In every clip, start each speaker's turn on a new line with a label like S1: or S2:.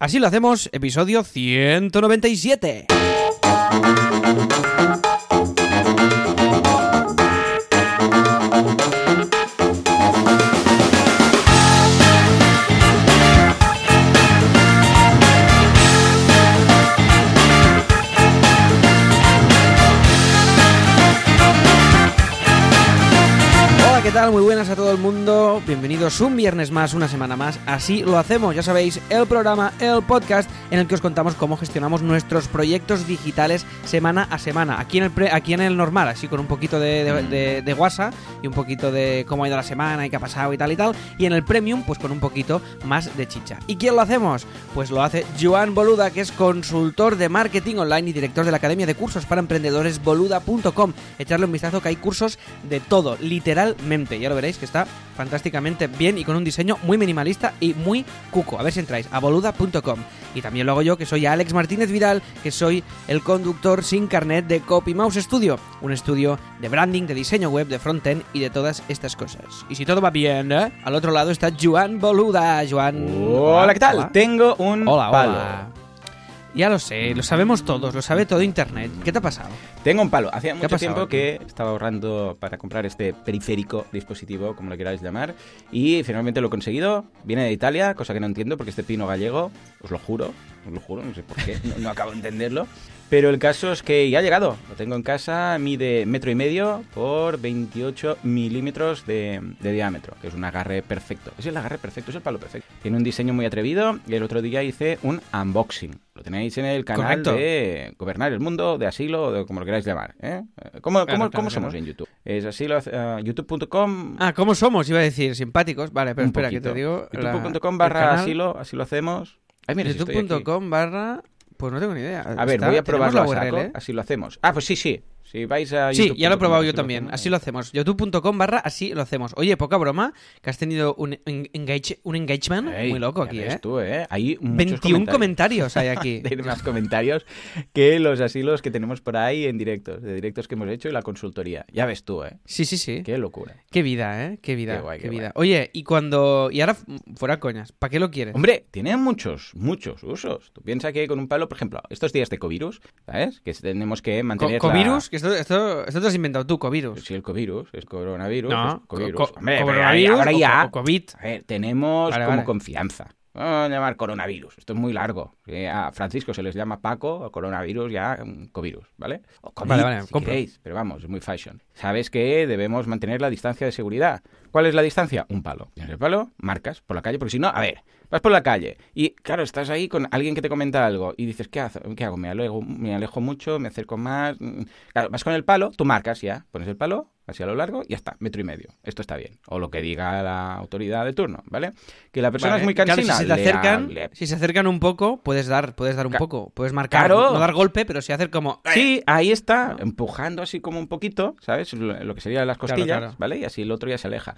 S1: Así lo hacemos, episodio 197. Bienvenidos un viernes más, una semana más. Así lo hacemos, ya sabéis, el programa, el podcast en el que os contamos cómo gestionamos nuestros proyectos digitales semana a semana. Aquí en el, aquí en el normal, así con un poquito de, de, guasa y un poquito de cómo ha ido la semana y qué ha pasado y tal y tal. Y en el premium, pues con un poquito más de chicha. ¿Y quién lo hacemos? Pues lo hace Joan Boluda, que es consultor de marketing online y director de la Academia de Cursos para Emprendedores boluda.com. Echarle un vistazo que hay cursos de todo, literalmente. Ya lo veréis que está fantásticamente bien y con un diseño muy minimalista y muy cuco. A ver si entráis a boluda.com. Y también lo hago yo, que soy Alex Martínez Vidal, que soy el conductor sin carnet de Copy Mouse Studio, un estudio de branding, de diseño web, de frontend y de todas estas cosas. Y si todo va bien, ¿eh? al otro lado está Joan Boluda. Joan.
S2: Hola, ¿qué tal?
S1: Hola.
S2: Tengo un
S1: Hola,
S2: palo.
S1: hola. Ya lo sé, lo sabemos todos, lo sabe todo Internet. ¿Qué te ha pasado?
S2: Tengo un palo. Hacía
S1: ha
S2: mucho tiempo que estaba ahorrando para comprar este periférico, dispositivo, como lo queráis llamar, y finalmente lo he conseguido. Viene de Italia, cosa que no entiendo porque este pino gallego, os lo juro, os lo juro, no sé por qué, no, no acabo de entenderlo. Pero el caso es que ya ha llegado. Lo tengo en casa, mide metro y medio por 28 milímetros de, de diámetro, que es un agarre perfecto. Es el agarre perfecto, es el palo perfecto. Tiene un diseño muy atrevido y el otro día hice un unboxing. Lo tenéis en el canal
S1: Correcto.
S2: de Gobernar el Mundo, de Asilo, de como lo queráis llamar. ¿eh? ¿Cómo,
S1: Claro,
S2: cómo-
S1: claro,
S2: cómo
S1: claro.
S2: somos en YouTube? Es asilo, eh, youtube.com
S1: Ah, ¿cómo somos? Iba a decir simpáticos. Vale, pero
S2: un
S1: espera, que te digo.
S2: youtube.com barra asilo, así lo hacemos. Ay, mira, si estoy aquí.
S1: youtube.com barra... Pues no tengo ni idea.
S2: A ver,
S1: Está-
S2: voy a probarlo a saco,
S1: ¿eh?
S2: así lo hacemos. Ah, pues sí, sí. Si vais a
S1: Sí, ya lo he probado yo
S2: lo
S1: también. Así lo hacemos. youtube.com barra así lo hacemos. Oye, poca broma, que has tenido un, engage- un engagement
S2: Ey,
S1: muy loco aquí, ¿eh?
S2: tú, ¿eh? Hay muchos
S1: 21 comentarios hay aquí.
S2: Hay más comentarios que los asilos que tenemos por ahí en directos, de directos que hemos hecho y la consultoría. Ya ves tú, ¿eh?
S1: Sí, sí, sí.
S2: Qué locura.
S1: Qué vida, ¿eh? Qué vida,
S2: Qué guay,
S1: qué
S2: qué
S1: vida.
S2: guay.
S1: Oye, y cuando... Y ahora, fuera coñas, ¿para qué lo quieres?
S2: Hombre, tiene muchos, muchos usos. Tú piensas que con un palo, por ejemplo, estos días de covirus, ¿sabes? Que tenemos que
S1: Co-
S2: mantener
S1: ¿Covirus? Que esto, esto, esto te has inventado tú, covirus.
S2: Sí, el covirus, es coronavirus,
S1: No,
S2: es covirus.
S1: co- co-
S2: Hombre, pero
S1: coronavirus
S2: ahora ya,
S1: o COVID.
S2: a ver, tenemos
S1: Vale,
S2: como
S1: vale.
S2: confianza. Vamos a llamar coronavirus. Esto es muy largo. A Francisco se les llama Paco, o coronavirus ya covirus, ¿vale? O COVID,
S1: Vale, vale,
S2: si queréis, pero vamos, es muy fashion. Sabes que debemos mantener la distancia de seguridad. ¿Cuál es la distancia? Un palo. Tienes el palo, marcas por la calle, porque si no, a ver, vas por la calle y claro, estás ahí con alguien que te comenta algo y dices, ¿qué, hago? ¿Qué hago? Me alejo, me alejo mucho, me acerco más. mm. Claro, vas con el palo, tú marcas ya, pones el palo así a lo largo y ya está, metro y medio. Esto está bien. O lo que diga la autoridad de turno, ¿vale? Que la persona
S1: Vale.
S2: es muy
S1: Claro,
S2: cansina.
S1: si se acercan,
S2: le-
S1: si se acercan un poco, puedes dar, puedes dar un
S2: Ca-
S1: poco, puedes marcar,
S2: Claro.
S1: no dar golpe, pero sí hacer como
S2: Sí, ahí está, empujando así como un poquito, ¿sabes? Lo que serían las
S1: Claro,
S2: costillas,
S1: claro.
S2: ¿vale? Y así el otro ya se aleja.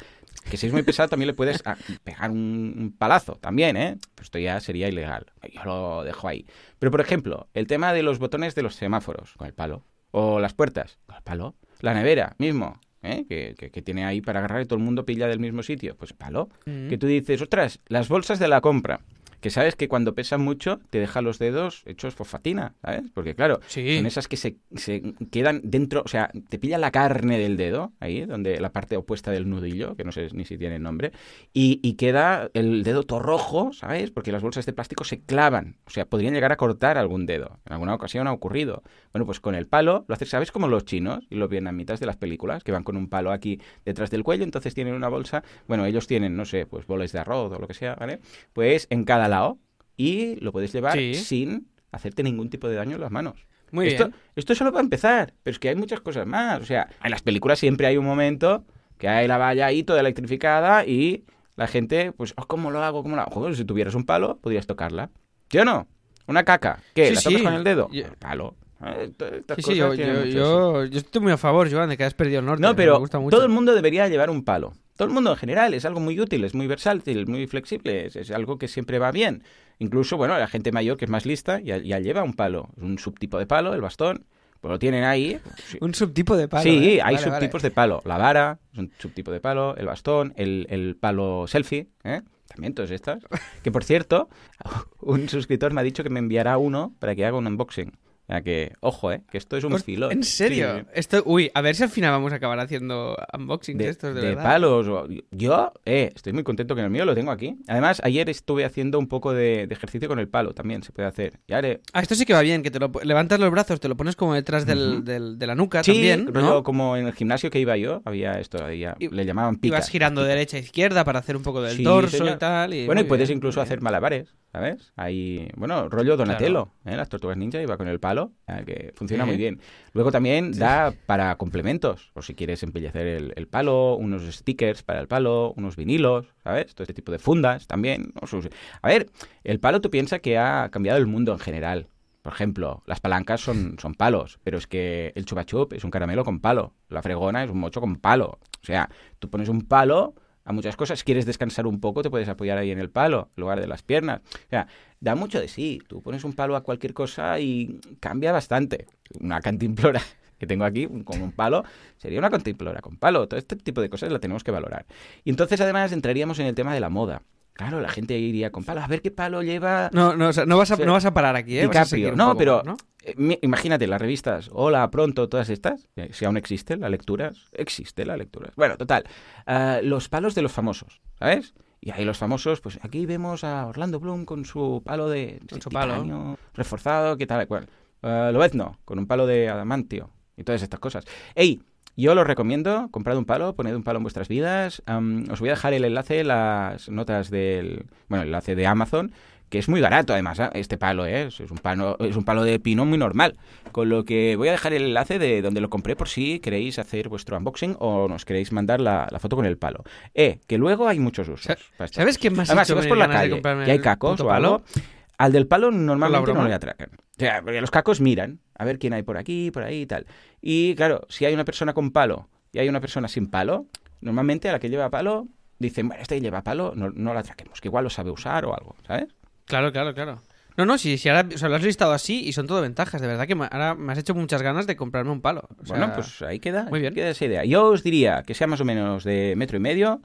S2: Que si es muy pesado también le puedes ah, pegar un, un palazo también, ¿eh? Pues esto ya sería ilegal. Yo lo dejo ahí. Pero, por ejemplo, el tema de los botones de los semáforos, con el palo. O las puertas, palo. La nevera, mismo, ¿eh? Que, que- que tiene ahí para agarrar y todo el mundo pilla del mismo sitio, pues palo.
S1: Mm.
S2: Que tú dices, ostras, las bolsas de la compra. Que sabes que cuando pesan mucho te deja los dedos hechos fosfatina, ¿sabes? Porque claro,
S1: Sí.
S2: son esas que se, se quedan dentro, o sea, te pilla la carne del dedo, ahí, donde la parte opuesta del nudillo, que no sé ni si tiene nombre, y, y queda el dedo todo rojo, ¿sabes? Porque las bolsas de plástico se clavan, o sea, podrían llegar a cortar algún dedo. En alguna ocasión ha ocurrido. Bueno, pues con el palo lo haces, ¿sabes? Como los chinos y los vietnamitas de las películas, que van con un palo aquí detrás del cuello, entonces tienen una bolsa, bueno, ellos tienen, no sé, pues boles de arroz o lo que sea, ¿vale? Pues en cada y lo puedes llevar
S1: Sí.
S2: sin hacerte ningún tipo de daño en las manos.
S1: Muy
S2: esto,
S1: bien.
S2: esto solo va a empezar, pero es que hay muchas cosas más. O sea, en las películas siempre hay un momento que hay la valla ahí toda electrificada y la gente, pues, "Oh, ¿cómo lo hago? ¿Cómo lo hago? Joder, si tuvieras un palo, podrías tocarla. ¿Sí o no? ¿Una caca? ¿Qué?
S1: Sí,
S2: ¿La tocas
S1: sí.
S2: con el dedo?
S1: Yo-
S2: El palo. Eh,
S1: Sí, sí, yo, yo,
S2: mucho
S1: yo, yo estoy muy a favor, Joan, de que has perdido el norte.
S2: No,
S1: me
S2: pero
S1: gusta mucho.
S2: todo el mundo debería llevar un palo. Todo el mundo en general es algo muy útil, es muy versátil, muy flexible, es, es algo que siempre va bien. Incluso, bueno, la gente mayor que es más lista ya, ya lleva un palo, un subtipo de palo, el bastón, pues lo tienen ahí. sí.
S1: Un subtipo de palo.
S2: sí,
S1: ¿eh?
S2: hay
S1: Vale,
S2: subtipos de palo. La vara es un subtipo de palo, el bastón, el, el palo selfie, ¿eh? también todas estas. Que por cierto, un suscriptor me ha dicho que me enviará uno para que haga un unboxing. O sea que, ojo, ¿eh? Que esto es un filón.
S1: ¿En serio?
S2: Sí.
S1: Esto, uy, a ver si al final vamos a acabar haciendo unboxings de, estos, de,
S2: de
S1: verdad.
S2: palos. Yo, eh, estoy muy contento que el mío lo tengo aquí. Además, ayer estuve haciendo un poco de, de ejercicio con el palo, también se puede hacer. Y haré,
S1: Ah, esto sí que va bien, que te lo levantas los brazos, te lo pones como detrás del, de la nuca
S2: sí,
S1: también,
S2: rollo
S1: ¿no?
S2: como en el gimnasio que iba yo, había esto, había-
S1: Y-
S2: le llamaban pica.
S1: vas girando derecha a izquierda para hacer un poco del
S2: Sí,
S1: torso
S2: señor.
S1: y tal. y
S2: Bueno, y puedes
S1: bien,
S2: incluso hacer malabares, ¿sabes? Ahí, bueno, rollo Donatello, ¿eh? las tortugas ninja iba con el palo, que funciona muy bien. Luego también da para complementos, o si quieres embellecer el, el palo, unos stickers para el palo, unos vinilos, ¿sabes? Todo este tipo de fundas también. A ver, el palo tú piensas que ha cambiado el mundo en general. Por ejemplo, las palancas son, son palos, pero es que el chupa chup es un caramelo con palo, la fregona es un mocho con palo. O sea, tú pones un palo a muchas cosas. Quieres descansar un poco, te puedes apoyar ahí en el palo, en lugar de las piernas. O sea, da mucho de sí. Tú pones un palo a cualquier cosa y cambia bastante. Una cantimplora que tengo aquí con un palo sería una cantimplora con palo. Todo este tipo de cosas la tenemos que valorar. Y entonces, además, entraríamos en el tema de la moda. Claro, la gente iría con palo. A ver qué palo lleva
S1: No, no, o sea, no, vas a, no vas a parar aquí, ¿eh? Vas a
S2: No,
S1: poco
S2: pero eh, imagínate las revistas Hola, Pronto, todas estas, eh, si aún existe la lectura, existe la lectura. Bueno, total, ah, los palos de los famosos, ¿sabes? Y ahí los famosos, pues aquí vemos a Orlando Bloom con su palo de
S1: Con su palo.
S2: reforzado, ¿qué tal? cual. Ah, Lobezno, con un palo de adamantio y todas estas cosas. ¡Ey! Yo los recomiendo, comprad un palo, poned un palo en vuestras vidas. Am, os voy a dejar el enlace, las notas del, bueno, el enlace de Amazon, que es muy barato además, ¿eh? este palo, ¿eh? es, un palo, es un palo de pino muy normal. Con lo que voy a dejar el enlace de donde lo compré por si queréis hacer vuestro unboxing o nos queréis mandar la, la foto con el palo. Eh, que luego hay muchos usos.
S1: ¿Sabes qué más
S2: Además, si vas por la calle y hay cacos o algo,
S1: palo?
S2: Al del palo normalmente no le atracan. O sea, porque los cacos miran a ver quién hay por aquí, por ahí y tal. Y claro, si hay una persona con palo y hay una persona sin palo, normalmente a la que lleva palo dicen, bueno, este lleva palo, no, no la atraquemos, que igual lo sabe usar o algo, ¿sabes?
S1: Claro, claro, claro. No, no, si, si ahora o sea, lo has listado así y son todo ventajas. De verdad que me- ahora me has hecho muchas ganas de comprarme un palo. O sea,
S2: bueno, pues ahí queda,
S1: muy bien.
S2: queda esa idea. Yo os diría que sea más o menos de metro y medio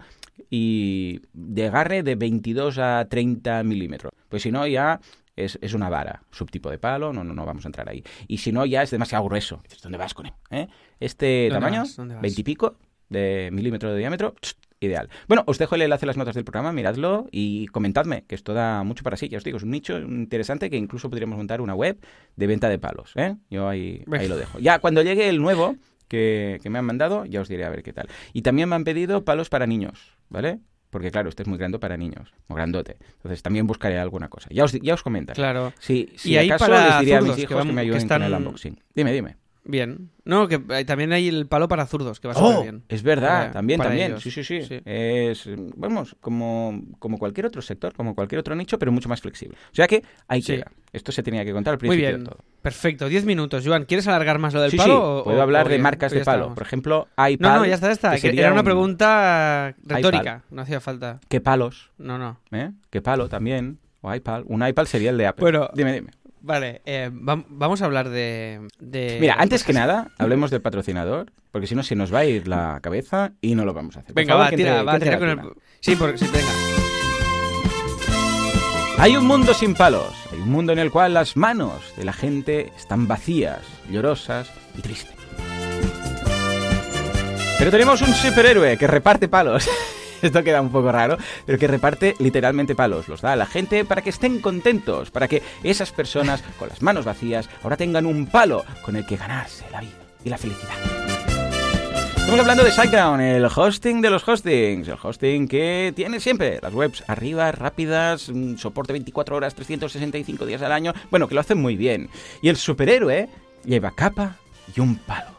S2: y de agarre de 22 a 30 milímetros. Pues si no, ya es, es una vara, subtipo de palo, no, no, no vamos a entrar ahí. Y si no, ya es demasiado grueso. Dices, ¿dónde vas con él? ¿Eh? Este
S1: ¿Dónde
S2: tamaño,
S1: vas? ¿Dónde vas?
S2: 20 y pico de milímetro de diámetro, ideal. Bueno, os dejo el enlace a las notas del programa, miradlo y comentadme, que esto da mucho para sí. Ya os digo, es un nicho interesante que incluso podríamos montar una web de venta de palos. ¿eh? Yo ahí, lo dejo. Ya cuando llegue el nuevo que, que me han mandado, ya os diré a ver qué tal. Y también me han pedido palos para niños, ¿vale? Porque claro, este es muy grande para niños, muy grandote. Entonces también buscaré alguna cosa. Ya os, ya os comentaré.
S1: Claro.
S2: Si, si
S1: Y
S2: acaso les diría a mis
S1: que
S2: hijos que,
S1: van-
S2: me
S1: que
S2: ayuden con el unboxing. Dime, dime.
S1: Bien. No, que eh, también hay el palo para zurdos, que va súper
S2: Oh,
S1: bien.
S2: es verdad,
S1: Para-
S2: también,
S1: para
S2: también.
S1: ellos.
S2: Sí, sí, sí,
S1: Sí.
S2: Es, vamos, como, como cualquier otro sector, como cualquier otro nicho, pero mucho más flexible. O sea que ahí
S1: Sí.
S2: queda. Esto se tenía que contar al
S1: Muy
S2: principio
S1: bien.
S2: de todo.
S1: Perfecto. Diez minutos. Joan, ¿quieres alargar más lo del
S2: sí,
S1: palo?
S2: sí,
S1: o-
S2: puedo
S1: o-
S2: hablar
S1: o
S2: de
S1: bien?
S2: marcas
S1: O
S2: de palo. Por ejemplo, iPad.
S1: No, no, ya está, ya está.
S2: que sería
S1: Era una
S2: un-
S1: pregunta retórica. No hacía falta.
S2: ¿Qué palos?
S1: No, no.
S2: ¿Eh? ¿Qué palo también? O iPad. Un iPad sería el de Apple.
S1: Bueno,
S2: dime, dime.
S1: Vale, eh, vam- vamos a hablar de... de-
S2: Mira, antes que nada, hablemos del patrocinador, porque si no se nos va a ir la cabeza y no lo vamos a hacer. Por
S1: Venga,
S2: favor,
S1: va, tira,
S2: entre-
S1: va, tira con el... Sí, porque sí, venga.
S2: Hay un mundo sin palos. Hay un mundo en el cual las manos de la gente están vacías, llorosas y tristes. Pero tenemos un superhéroe que reparte palos. Esto queda un poco raro, pero que reparte literalmente palos. Los da a la gente para que estén contentos, para que esas personas con las manos vacías ahora tengan un palo con el que ganarse la vida y la felicidad. Estamos hablando de SiteGround, el hosting de los hostings. El hosting que tiene siempre las webs arriba, rápidas, soporte 24 horas, 365 días al año. Bueno, que lo hacen muy bien. Y el superhéroe lleva capa y un palo.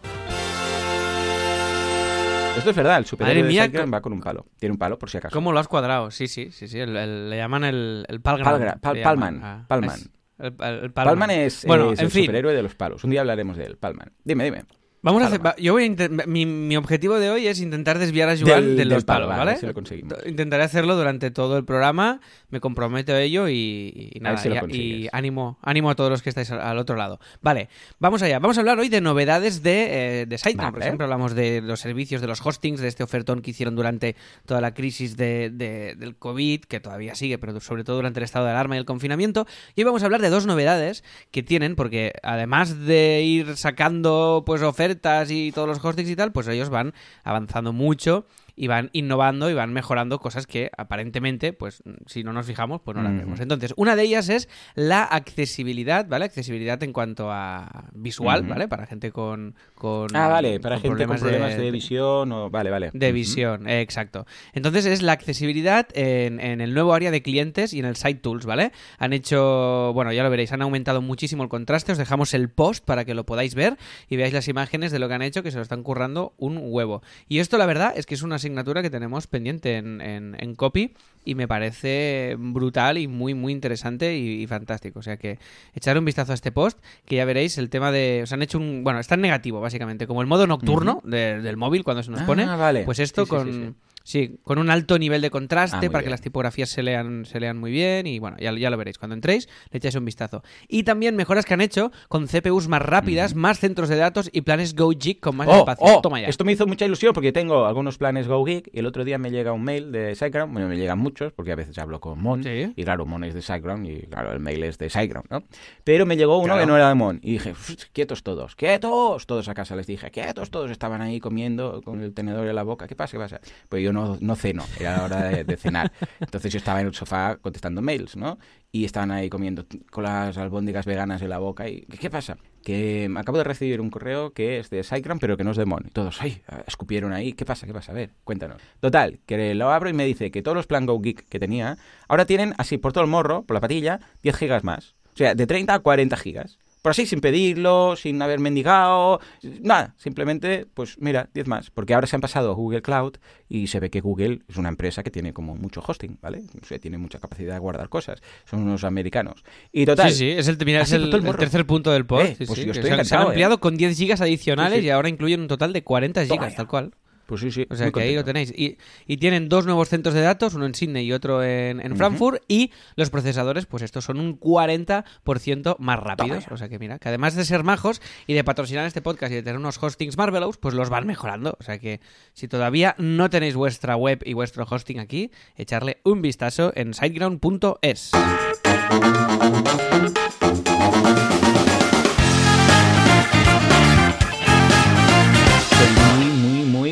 S2: Esto es verdad, el superhéroe
S1: mía,
S2: de
S1: co-
S2: va con un palo. Tiene un palo por si acaso.
S1: ¿Cómo lo has cuadrado? Sí, sí, sí, sí. el- el- le llaman el, el Palgram.
S2: Palgra- Pal- Palman,
S1: llaman. Ah,
S2: Palman.
S1: es- el, el
S2: Palman, es,
S1: Bueno,
S2: es
S1: en
S2: el
S1: fin.
S2: superhéroe de los palos. Un día hablaremos de él, Palman. Dime, dime.
S1: Vamos a hacer, va- yo voy a mi, mi objetivo de hoy es intentar desviar a Joan
S2: Del-
S1: de los
S2: palo,
S1: palos,
S2: vale,
S1: ¿vale?
S2: si lo conseguimos.
S1: Intentaré hacerlo durante todo el programa, me comprometo a ello y, y
S2: A
S1: nada,
S2: ver si lo
S1: y- ánimo, ánimo a todos los que estáis al, otro lado. Vale, vamos allá. Vamos a hablar hoy de novedades de, eh, de SiteGround. Por ejemplo, hablamos de los servicios, de los hostings, de este ofertón que hicieron durante toda la crisis de, de- del COVID, que todavía sigue, pero sobre todo durante el estado de alarma y el confinamiento. Y hoy vamos a hablar de dos novedades que tienen, porque además de ir sacando pues ofertas y todos los hostings y tal, pues ellos van avanzando mucho y van innovando y van mejorando cosas que aparentemente, pues si no nos fijamos, pues no las vemos. Entonces, una de ellas es la accesibilidad, ¿vale? Accesibilidad en cuanto a visual. ¿vale? Para gente con... con
S2: Ah, vale, para
S1: con
S2: gente con problemas de, visión o... Vale, vale.
S1: de visión, eh, exacto. Entonces es la accesibilidad en, en el nuevo área de clientes y en el Site Tools, ¿vale? Han hecho, bueno, ya lo veréis, han aumentado muchísimo el contraste. Os dejamos el post para que lo podáis ver y veáis las imágenes de lo que han hecho, que se lo están currando un huevo. Y esto, la verdad, es que es una asignatura que tenemos pendiente en, en- en copy y me parece brutal y muy, muy interesante y, y fantástico. O sea que echar un vistazo a este post, que ya veréis el tema de. Os han hecho un. Bueno, está en negativo, básicamente, como el modo nocturno de- del móvil cuando se nos
S2: Ah,
S1: pone.
S2: vale.
S1: Pues esto
S2: sí,
S1: con.
S2: sí, sí.
S1: Sí, con un alto nivel de contraste
S2: Ah,
S1: para que las tipografías se lean, se lean muy bien y bueno, ya, ya lo veréis. Cuando entréis, le echáis un vistazo. Y también mejoras que han hecho con CPUs más rápidas, más centros de datos y planes Go Gig con más
S2: Oh,
S1: espacio.
S2: oh,
S1: Toma ya.
S2: Esto me hizo mucha ilusión porque tengo algunos planes Go Geek y el otro día me llega un mail de SiteGround, bueno, me llegan muchos porque a veces hablo con Mon
S1: Sí.
S2: y claro, Mon es de SiteGround y claro, el mail es de SiteGround, ¿no? Pero me llegó uno
S1: Claro.
S2: que no era de Mon y dije, "Uf, quietos todos, quietos, todos a casa les dije, quietos todos, estaban ahí comiendo con el tenedor en la boca, ¿qué pasa, qué pasa? Pues yo no, no ceno, era la hora de, cenar. Entonces yo estaba en el sofá contestando mails, ¿no? Y estaban ahí comiendo con las albóndigas veganas en la boca y ¿qué pasa? Que acabo de recibir un correo que es de SiteGround pero que no es de Mon. Y todos, ay, escupieron ahí. ¿Qué pasa? ¿Qué pasa? A ver, cuéntanos. Total, que lo abro y me dice que todos los Plan Go Geek que tenía ahora tienen así por todo el morro, por la patilla, 10 gigas más. O sea, de 30 a 40 gigas. Por así, sin pedirlo, sin haber mendigado, nada. Simplemente, pues mira, 10 más. Porque ahora se han pasado a Google Cloud y se ve que Google es una empresa que tiene como mucho hosting, ¿vale? O sea, tiene mucha capacidad de guardar cosas. Son unos americanos. Y total,
S1: Sí, sí, es el, mira, es el, tercer punto del post.
S2: Eh,
S1: sí,
S2: pues
S1: sí,
S2: yo estoy
S1: se, han- se han
S2: encantado, ¿eh?
S1: ampliado con 10 gigas adicionales
S2: Sí,
S1: y ahora incluyen un total de 40
S2: Toma
S1: gigas, tal cual.
S2: Pues sí, sí.
S1: O sea que ahí lo tenéis. Y, y tienen dos nuevos centros de datos, uno en Sydney y otro en, en. Frankfurt. Y los procesadores, pues estos son un 40% más rápidos. O sea que mira, que además de ser majos y de patrocinar este podcast y de tener unos hostings Marvelous, pues los van mejorando. O sea que si todavía no tenéis vuestra web y vuestro hosting aquí, echarle un vistazo en siteground.es.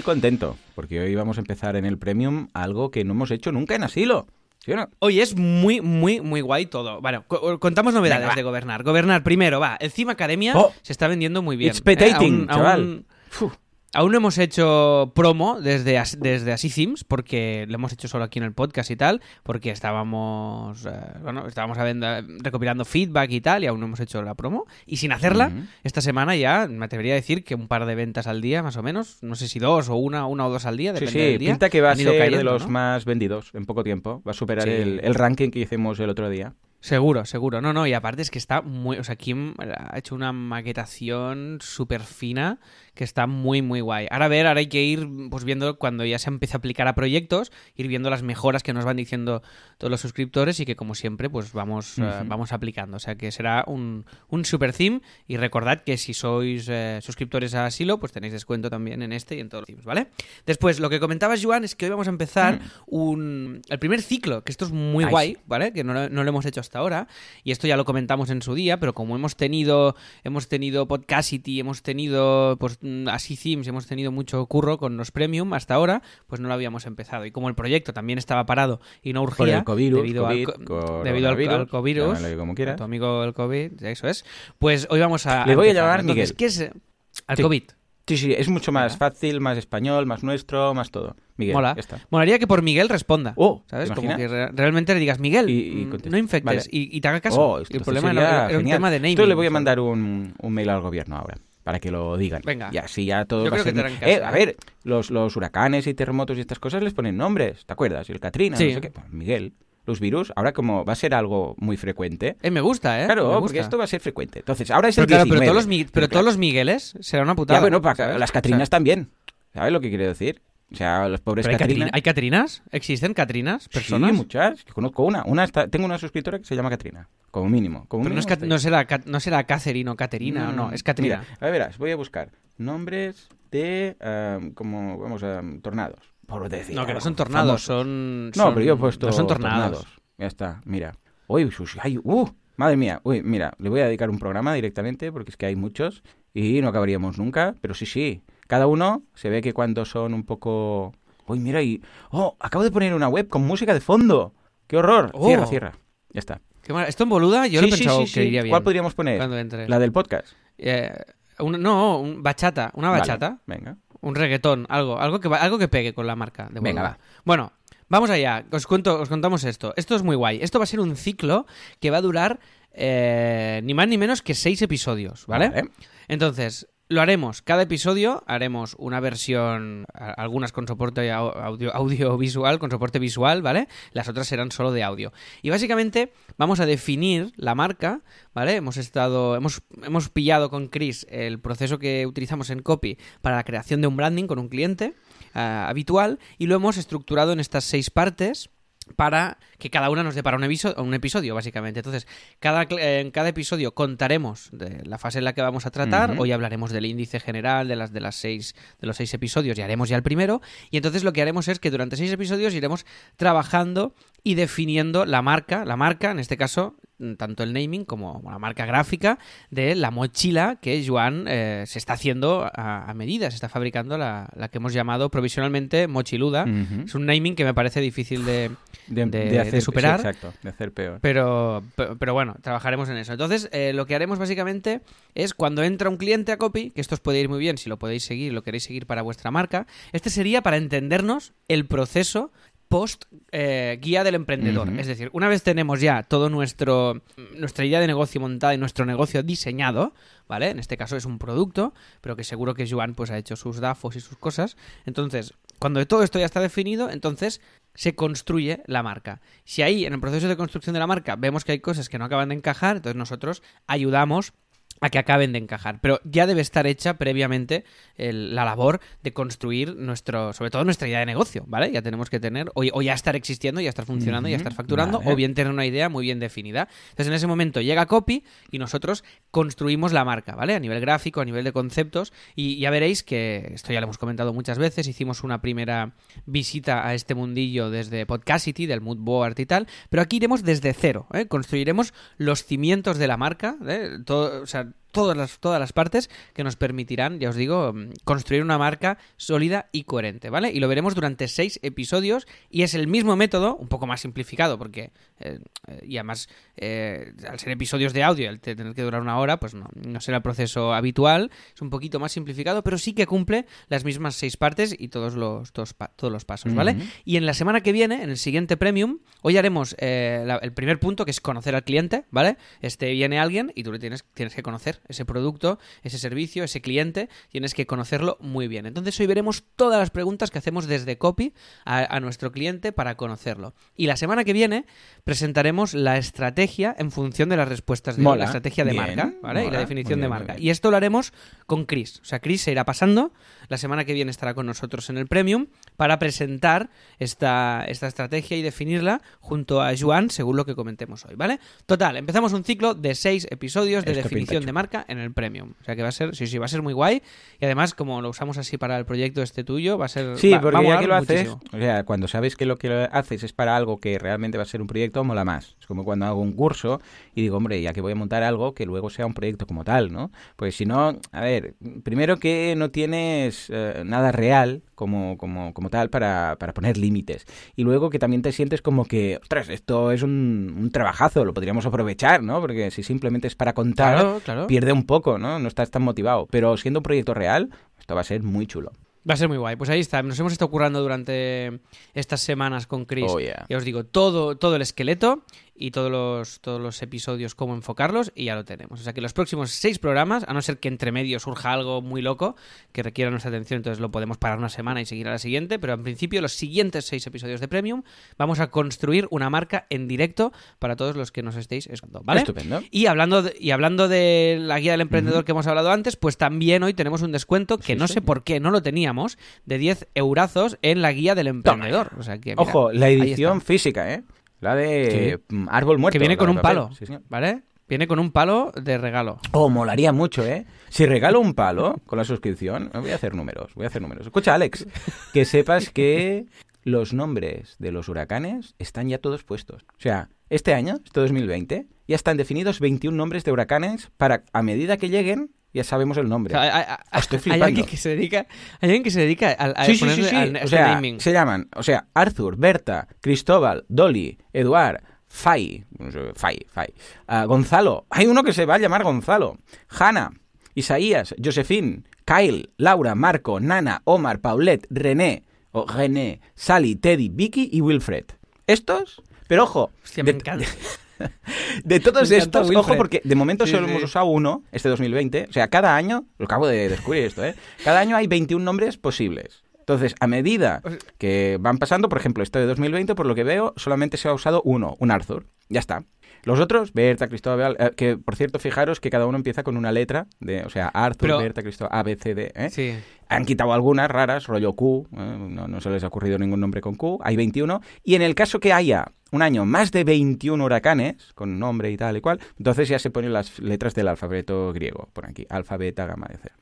S2: contento. Porque hoy vamos a empezar en el Premium algo que no hemos hecho nunca en asilo. ¿Sí o no?
S1: Hoy es muy, muy, muy guay todo. Bueno, co- contamos novedades
S2: Venga,
S1: de gobernar. Gobernar, primero, va. El Cima Academia
S2: Oh.
S1: se está vendiendo muy bien.
S2: It's petating,
S1: Eh,
S2: chaval.
S1: Aún no hemos hecho promo desde, desde Así Themes, porque lo hemos hecho solo aquí en el podcast y tal, porque estábamos, eh, bueno, estábamos habiendo- recopilando feedback y tal, y aún no hemos hecho la promo. Y sin hacerla, esta semana ya me atrevería a decir que un par de ventas al día, más o menos. No sé si dos o una, una o dos al día,
S2: Sí,
S1: depende
S2: sí,
S1: del día.
S2: pinta que va a ser de los
S1: ¿no?
S2: más vendidos en poco tiempo. Va a superar
S1: Sí.
S2: el, el ranking que hicimos el otro día.
S1: Seguro, seguro. No, no, y aparte es que está muy. O sea, Kim ha hecho una maquetación súper fina que está muy, muy guay. Ahora a ver, ahora hay que ir pues viendo cuando ya se empiece a aplicar a proyectos, ir viendo las mejoras que nos van diciendo todos los suscriptores y que, como siempre, pues vamos,
S2: Ujú.
S1: vamos aplicando. O sea, que será un, un super theme. Y recordad que si sois eh, suscriptores a Asilo, pues tenéis descuento también en este y en todos los themes, ¿vale? Después, lo que comentabas, Joan, es que hoy vamos a empezar un, el primer ciclo, que esto es muy
S2: Ay,
S1: guay. ¿vale? Que no, no lo hemos hecho hasta ahora. Y esto ya lo comentamos en su día, pero como hemos tenido, hemos tenido Podcasty, hemos tenido pues mm, así themes, hemos tenido mucho curro con los premium hasta ahora, pues no lo habíamos empezado. Y como el proyecto también estaba parado y no urgía
S2: Por el COVID,
S1: debido,
S2: COVID,
S1: al, co- debido al, al COVID,
S2: como quieras.
S1: tu amigo el COVID, eso es. Pues hoy vamos a
S2: Le voy a llamar
S1: Entonces,
S2: Miguel.
S1: ¿qué es al
S2: Sí.
S1: COVID?
S2: Sí, sí, es mucho más fácil, más español, más nuestro, más todo. Miguel,
S1: Mola.
S2: ya está.
S1: Molaría que por Miguel responda.
S2: Oh,
S1: ¿Sabes?
S2: ¿te
S1: Como que re- realmente le digas, Miguel,
S2: Y- y
S1: mm, no infectes
S2: Vale.
S1: y, y te haga caso.
S2: Oh, esto
S1: el problema era, era un tema de naming.
S2: Esto le voy a mandar un, un mail al gobierno ahora, para que lo digan.
S1: Venga.
S2: Y así ya todo
S1: Yo
S2: va a
S1: que
S2: ser...
S1: te
S2: Eh, a
S1: ¿eh?
S2: ver, los, los huracanes y terremotos y estas cosas les ponen nombres, ¿te acuerdas? El Katrina,
S1: Sí.
S2: no sé qué. Pues Miguel. Los virus, ahora como va a ser algo muy frecuente.
S1: Eh, me gusta, ¿eh?
S2: Claro, porque esto va a ser frecuente. Entonces, ahora es
S1: Pero,
S2: el
S1: claro,
S2: 19.
S1: pero todos los, mi- pero
S2: claro,
S1: todos los Migueles será una putada.
S2: Ya, bueno, las
S1: O
S2: Catrinas
S1: sea,
S2: también. ¿Sabes lo que quiero decir? O sea, los pobres
S1: hay,
S2: Catrinas.
S1: Catrina- ¿Hay Catrinas? ¿Existen Catrinas? ¿Personas?
S2: Sí, muchas. Conozco una. una está... Tengo una suscriptora que se llama Catrina. Como mínimo. Como
S1: Pero no, es
S2: mínimo
S1: Cat-
S2: está ahí.
S1: no será, no será Catherine o Caterina, no, es Catrina.
S2: Mira, a ver, verás, voy a buscar nombres de. eh, como, vamos a. tornados. Por decir.
S1: no, que no son tornados, son,
S2: No, pero yo he puesto.
S1: No son tornados.
S2: Ya está, mira. Uy, ay, uh, madre mía. Uy, mira, le voy a dedicar un programa directamente porque es que hay muchos y no acabaríamos nunca. Pero sí, sí. Cada uno se ve que cuando son un poco. Uy, mira, y. Oh, acabo de poner una web con música de fondo. ¡Qué horror!
S1: Oh.
S2: Cierra, cierra. Ya está.
S1: Qué mal- ¿Esto en boluda? Yo
S2: sí,
S1: lo he
S2: sí,
S1: pensado
S2: sí,
S1: que iría bien.
S2: ¿Cuál podríamos poner? La del podcast.
S1: Eh, un- no, un bachata, una
S2: Vale,
S1: bachata,
S2: venga.
S1: Un reggaetón, algo, algo que va- algo que pegue con la marca de
S2: Venga, va.
S1: Bueno, vamos allá. Os cuento, os contamos esto. Esto es muy guay. Esto va a ser un ciclo que va a durar eh, ni más ni menos que seis episodios, ¿vale?
S2: Vale.
S1: Entonces, lo haremos. Cada episodio haremos una versión, algunas con soporte au- audio, audiovisual, con soporte visual, ¿vale? Las otras serán solo de audio. Y básicamente vamos a definir la marca, ¿vale? Hemos estado, hemos, hemos pillado con Chris el proceso que utilizamos en Copy para la creación de un branding con un cliente ah, habitual y lo hemos estructurado en estas seis partes para que cada una nos dé para un, episo- un episodio, básicamente. Entonces, cada, en cada episodio contaremos de la fase en la que vamos a tratar. Hoy hablaremos del índice general de las de las seis de los seis episodios y haremos ya el primero. Y entonces lo que haremos es que durante seis episodios iremos trabajando y definiendo la marca, la marca, en este caso, mm, tanto el naming como la marca gráfica de la mochila que Joan eh, se está haciendo a, a medida, se está fabricando la, la que hemos llamado provisionalmente mochiluda. Es un naming que me parece difícil de,
S2: de,
S1: de-
S2: de hacer,
S1: superar.
S2: sí, exacto, de hacer peor.
S1: pero, pe- pero bueno, trabajaremos en eso. Entonces, eh, lo que haremos básicamente es cuando entra un cliente a Copy, que esto os puede ir muy bien si lo podéis seguir, lo queréis seguir para vuestra marca, este sería para entendernos el proceso post eh, guía del emprendedor. Es decir, una vez tenemos ya todo nuestro nuestra idea de negocio montada y nuestro negocio diseñado, ¿vale? En este caso es un producto, pero que seguro que Joan pues ha hecho sus dafos y sus cosas. Entonces, cuando todo esto ya está definido, entonces se construye la marca. Si ahí en el proceso de construcción de la marca vemos que hay cosas que no acaban de encajar, entonces nosotros ayudamos a que acaben de encajar. Pero ya debe estar hecha previamente el- la labor de construir nuestro, sobre todo nuestra idea de negocio, ¿vale? Ya tenemos que tener, o, o ya estar existiendo, ya estar funcionando, ya estar facturando,
S2: vale.
S1: o bien tener una idea muy bien definida. Entonces en ese momento llega Copy y nosotros construimos la marca, ¿vale? A nivel gráfico, a nivel de conceptos, y ya veréis que, esto ya lo hemos comentado muchas veces, hicimos una primera visita a este mundillo desde Podcasty, del mood board y tal, pero aquí iremos desde cero, ¿eh? Construiremos los cimientos de la marca, ¿eh? Todo, o sea, had todas las, todas las partes que nos permitirán, ya os digo, mm, construir una marca sólida y coherente, ¿vale? Y lo veremos durante seis episodios y es el mismo método, un poco más simplificado, porque, eh, eh, y además, eh, al ser episodios de audio, al te- tener que durar una hora, pues no, no será el proceso habitual, es un poquito más simplificado, pero sí que cumple las mismas seis partes y todos los, todos, todos los pasos, ¿vale? Y en la semana que viene, en el siguiente Premium, hoy haremos eh, la- el primer punto, que es conocer al cliente, ¿vale? Este viene alguien y tú le tienes, tienes que conocer ese producto, ese servicio, ese cliente, tienes que conocerlo muy bien. Entonces hoy veremos todas las preguntas que hacemos desde Copy a, a nuestro cliente para conocerlo. Y la semana que viene presentaremos la estrategia en función de las respuestas de
S2: Mola.
S1: la estrategia de
S2: Bien,
S1: marca, ¿vale? y la definición de marca. Y esto lo haremos con Chris. O sea, Chris se irá pasando. La semana que viene estará con nosotros en el Premium para presentar esta, esta estrategia y definirla junto a Joan, según lo que comentemos hoy, ¿vale? Total, empezamos un ciclo de seis episodios de
S2: Esto
S1: definición de marca en el Premium. O sea que va a ser, sí, sí, va a ser muy guay. Y además, como lo usamos así para el proyecto este tuyo, va a ser.
S2: Sí,
S1: va- va a
S2: porque ya que lo haces, o sea, cuando sabes que lo que lo haces es para algo que realmente va a ser un proyecto, mola más. Es como cuando hago un curso y digo, hombre, ya que voy a montar algo, que luego sea un proyecto como tal, ¿no? Pues si no, a ver, primero que no tienes eh, nada real como, como, como tal para, para poner límites. Y luego que también te sientes como que, ostras, esto es un, un trabajazo, lo podríamos aprovechar, ¿no? Porque si simplemente es para contar,
S1: Claro, claro.
S2: pierde un poco, ¿no? No estás tan motivado. Pero siendo un proyecto real, esto va a ser muy chulo.
S1: Va a ser muy guay. Pues ahí está. Nos hemos estado currando durante estas semanas con Chris.
S2: Oh, yeah.
S1: Ya os digo, todo, todo el esqueleto. Y todos los, todos los episodios, cómo enfocarlos, y ya lo tenemos. O sea que los próximos seis programas, a no ser que entre medio surja algo muy loco que requiera nuestra atención, entonces lo podemos parar una semana y seguir a la siguiente, pero en principio los siguientes seis episodios de Premium vamos a construir una marca en directo para todos los que nos estéis escuchando, ¿vale?
S2: Estupendo.
S1: Y hablando de, y hablando de la guía del emprendedor que hemos hablado antes, pues también hoy tenemos un descuento que
S2: Sí,
S1: no
S2: sí.
S1: sé por qué no lo teníamos, de 10 eurazos en la guía del emprendedor. O sea que, mira,
S2: Ojo, la edición física, ¿eh? La de mm, árbol muerto.
S1: que viene con un
S2: papel.
S1: palo,
S2: Sí, señor.
S1: ¿vale? Viene con un palo de regalo.
S2: Oh, molaría mucho, ¿eh? Si regalo un palo con la suscripción, voy a hacer números, voy a hacer números. Escucha, Alex, que sepas que los nombres de los huracanes están ya todos puestos. O sea, este año, este 2020, ya están definidos 21 nombres de huracanes para, a medida que lleguen, ya sabemos el
S1: O
S2: nombre.
S1: sea, hay, hay-
S2: Ah, estoy
S1: hay
S2: flipando.
S1: alguien que se dedica, hay alguien que se dedica al, a
S2: sí, sí, sí,
S1: al-
S2: O sea,
S1: naming.
S2: se llaman, o sea, Arthur, Berta, Cristóbal, Dolly, Eduard, Fay, Fay, Fay, ah, Gonzalo. Hay uno que se va a llamar Gonzalo. Hanna, Isaías, Josephine, Kyle, Laura, Marco, Nana, Omar, Paulette, René, o René, Sally, Teddy, Vicky y Wilfred. Estos, pero ojo,
S1: Hostia, me
S2: de-
S1: encanta.
S2: de todos estos, ojo, porque de momento
S1: Sí,
S2: solo
S1: sí.
S2: hemos usado uno, este 2020. O sea, cada año, lo acabo de descubrir esto, ¿eh? Cada año hay 21 nombres posibles. Entonces, a medida que van pasando, por ejemplo, este de 2020, por lo que veo, solamente se ha usado uno, un Arthur. Ya está. Los otros, Berta, Cristóbal, eh, que por cierto, fijaros que cada uno empieza con una letra, de, o sea, Arthur,
S1: Pero-
S2: Berta, Cristóbal, A, B, C, D. ¿eh?
S1: Sí.
S2: Han quitado algunas raras, rollo Q, ¿eh? no, no se les ha ocurrido ningún nombre con Q, hay 21. Y en el caso que haya un año más de 21 huracanes, con nombre y tal y cual, entonces ya se ponen las letras del alfabeto griego, por aquí, alfa, beta, gamma, etc.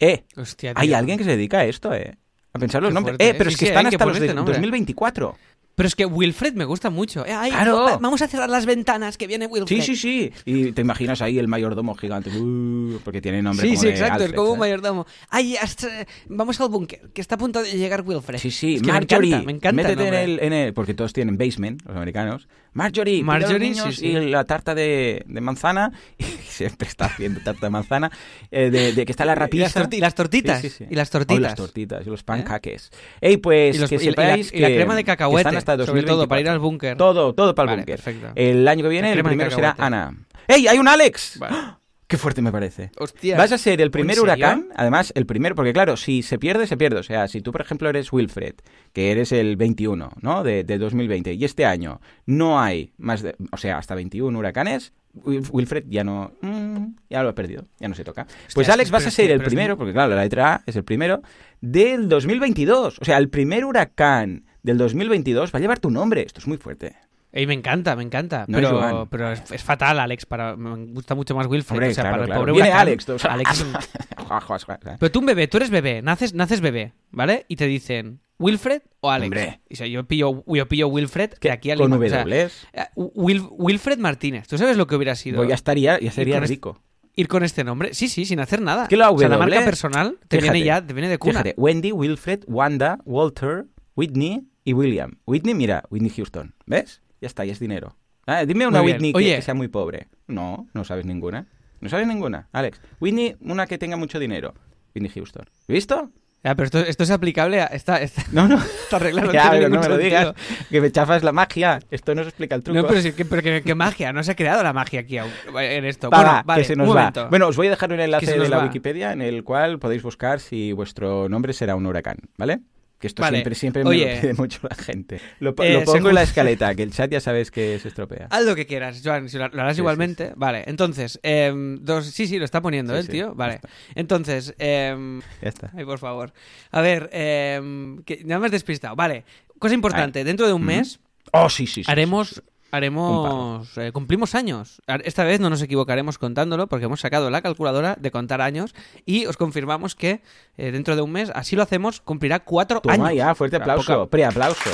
S2: Eh,
S1: Hostia,
S2: hay alguien que se dedica a esto, eh. A pensar los
S1: Qué
S2: nombres.
S1: fuerte,
S2: eh, pero
S1: ¿eh?
S2: es que
S1: sí,
S2: están
S1: que
S2: hasta los de
S1: este nombre.
S2: 2024.
S1: Pero es que Wilfred me gusta mucho. Eh, ay,
S2: Claro.
S1: va- vamos a cerrar las ventanas, que viene Wilfred.
S2: Sí, sí, sí. Y te imaginas ahí el mayordomo gigante, uh, porque tiene nombre
S1: Sí,
S2: como
S1: sí,
S2: de
S1: exacto,
S2: Alfred,
S1: es como un
S2: ¿sabes?
S1: mayordomo. Ay, hasta- vamos al búnker, que está a punto de llegar Wilfred.
S2: Sí, sí,
S1: Es que me
S2: Marjorie.
S1: encanta, me encanta
S2: Métete en
S1: nombre.
S2: el, en el- Porque todos tienen basement, los americanos. Marjorie, pide a los
S1: Marjorie,
S2: niños
S1: sí, sí.
S2: y la tarta de, de manzana. Y siempre está haciendo tarta de manzana. eh, de, de que está la
S1: Y las, torti- y las tortitas. Y las
S2: Oh,
S1: tortitas. ¿Eh?
S2: las tortitas y los pancaques. Ey, pues
S1: Y, los-
S2: que
S1: y la- y la,
S2: sepáis
S1: y la
S2: que-
S1: crema de
S2: que
S1: cacahuete,
S2: están hasta
S1: sobre todo, para ir
S2: 2024.
S1: al búnker.
S2: Todo, todo para el búnker.
S1: perfecto.
S2: El año que viene, el primero será. Ana. ¡Ey, hay un Alex!
S1: Vale.
S2: ¡Qué fuerte me parece!
S1: Hostia.
S2: Vas a ser el primer huracán, además el primero, porque claro, si se pierde, se pierde. O sea, si tú, por ejemplo, eres Wilfred, que eres el 21, ¿no? De, de 2020, y este año no hay más de, o sea, hasta 21 huracanes, Wil- Wilfred ya no, mm, ya lo ha perdido, ya no se toca. Pues Alex, vas a ser el primero, porque claro, la letra A es el primero, del 2022. O sea, el primer huracán del 2022 va a llevar tu nombre. Esto es muy fuerte.
S1: Ey, me encanta, me encanta.
S2: No es
S1: pero pero es, es fatal, Alex. Para, me gusta mucho más Wilfred.
S2: Hombre,
S1: o sea,
S2: claro,
S1: para el
S2: claro.
S1: pobre
S2: Viene
S1: huracán,
S2: Alex,
S1: un-. Pero tú un bebé, tú eres bebé, naces, naces bebé, ¿vale? Y te dicen Wilfred o Alex.
S2: Hombre.
S1: Y o sea, yo pillo, yo pillo Wilfred
S2: ¿Qué?
S1: de aquí al
S2: Con
S1: o sea,
S2: W.
S1: eh, Wil- Wilfred Martínez. ¿Tú sabes lo que hubiera sido
S2: Pues ya estaría, ya sería rico.
S1: ir con este nombre? Sí, sí, sin hacer nada.
S2: Que la
S1: o sea, la
S2: W,
S1: marca personal te
S2: fíjate,
S1: viene ya, te viene de cuna.
S2: Fíjate, Wendy, Wilfred, Wanda, Walter, Whitney y William. Whitney, mira, Whitney Houston. ¿Ves? Ya está, ya es dinero. Ah, dime una. Whitney que, que sea muy pobre. No, no sabes ninguna. No sabes ninguna, Alex. Whitney, una que tenga mucho dinero. Whitney Houston. ¿Visto?
S1: Ya, pero esto, esto es aplicable a... Esta, esta,
S2: No, no.
S1: esta regla no
S2: ya, pero no me lo digas. Que me chafas la magia. Esto no se explica el truco.
S1: No, pero, sí, que, pero que, que magia, no se ha creado la magia aquí aún, en esto.
S2: Va,
S1: bueno,
S2: va,
S1: vale,
S2: que se nos
S1: un
S2: va.
S1: momento.
S2: Bueno, os voy a dejar un enlace de la
S1: va.
S2: Wikipedia en el cual podéis buscar si vuestro nombre será un huracán, ¿vale? Que esto
S1: Vale.
S2: siempre, siempre me lo pide mucho la gente. Lo,
S1: Eh,
S2: lo pongo
S1: según-
S2: en la escaleta, que el chat ya sabes que se estropea.
S1: Haz lo que quieras, Joan, si lo, lo harás
S2: Sí,
S1: igualmente.
S2: sí, sí.
S1: Vale, entonces, em, dos, sí, sí, lo está poniendo
S2: Sí,
S1: el tío. Vale, entonces, em,
S2: Ya está.
S1: ay, por favor. A ver, em, que ya me has despistado. Vale, cosa importante, dentro de un mes
S2: Oh, sí, sí. sí,
S1: haremos... Haremos. eh, cumplimos años. Esta vez no nos equivocaremos contándolo porque hemos sacado la calculadora de contar años y os confirmamos que eh, dentro de un mes, así lo hacemos, cumplirá cuatro
S2: Toma
S1: años.
S2: ya, fuerte aplauso.
S1: poca-
S2: Preaplauso.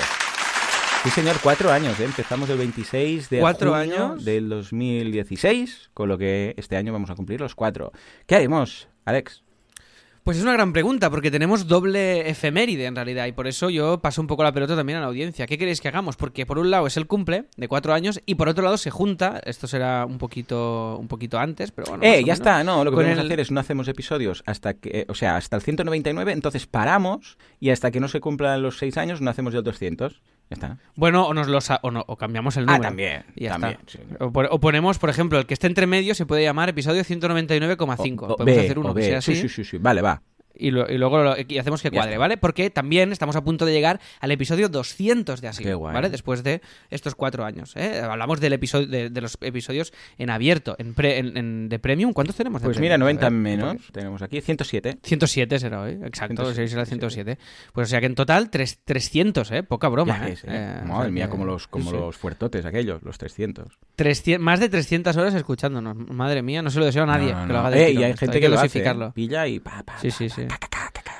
S2: Sí, señor, cuatro años. ¿eh? Empezamos el 26 de
S1: ¿Cuatro
S2: junio
S1: años?
S2: del 2016, con lo que este año vamos a cumplir los cuatro. ¿Qué haremos, Alex?
S1: Pues es una gran pregunta, porque tenemos doble efeméride en realidad, y por eso yo paso un poco la pelota también a la audiencia. ¿Qué queréis que hagamos? Porque por un lado es el cumple de cuatro años, y por otro lado se junta, esto será un poquito, un poquito antes, pero bueno.
S2: eh, ya está, no, lo que podemos
S1: el-
S2: hacer es no hacemos episodios hasta que, eh, o sea, hasta el 199, entonces paramos y hasta que no se cumplan los seis años no hacemos el 200. Está.
S1: Bueno, o nos lo sa- o, no- o cambiamos el
S2: Ah,
S1: número.
S2: también.
S1: Y ya
S2: también.
S1: está.
S2: sí.
S1: O, pon- o ponemos, por ejemplo, el que esté entre medio se puede llamar episodio 199,5.
S2: O- o
S1: Podemos
S2: B,
S1: hacer uno que sea
S2: Sí,
S1: así.
S2: sí, sí, sí. Vale, va.
S1: Y, lo- y luego lo- y hacemos que cuadre. ¿vale? Porque también estamos a punto de llegar al episodio 200 de
S2: guay.
S1: ¿vale? Después de estos cuatro años, ¿eh? Hablamos del episodio, de, de los episodios en abierto, en, pre- en- en- de Premium. ¿Cuántos tenemos de
S2: Pues
S1: Premium?
S2: mira, 90
S1: A ver,
S2: menos. Tenemos aquí 107.
S1: 107 será hoy, exacto,
S2: 107,
S1: sí, será 107. Pues o sea que en total tres- 300, ¿eh? Poca broma,
S2: Ya
S1: ¿eh?
S2: ¿eh?
S1: Eh, o
S2: Madre
S1: sea
S2: mía,
S1: que-
S2: como los, como
S1: sí, sí.
S2: los fuertotes aquellos, los 300.
S1: 300 más de 300 horas escuchándonos. Madre mía, no se lo deseo a nadie
S2: No, no,
S1: que lo haga de
S2: Eh, y hay gente que, lo hace,
S1: dosificarlo.
S2: ¿eh? Pilla y pa, pa,
S1: Sí, sí,
S2: pa,
S1: sí.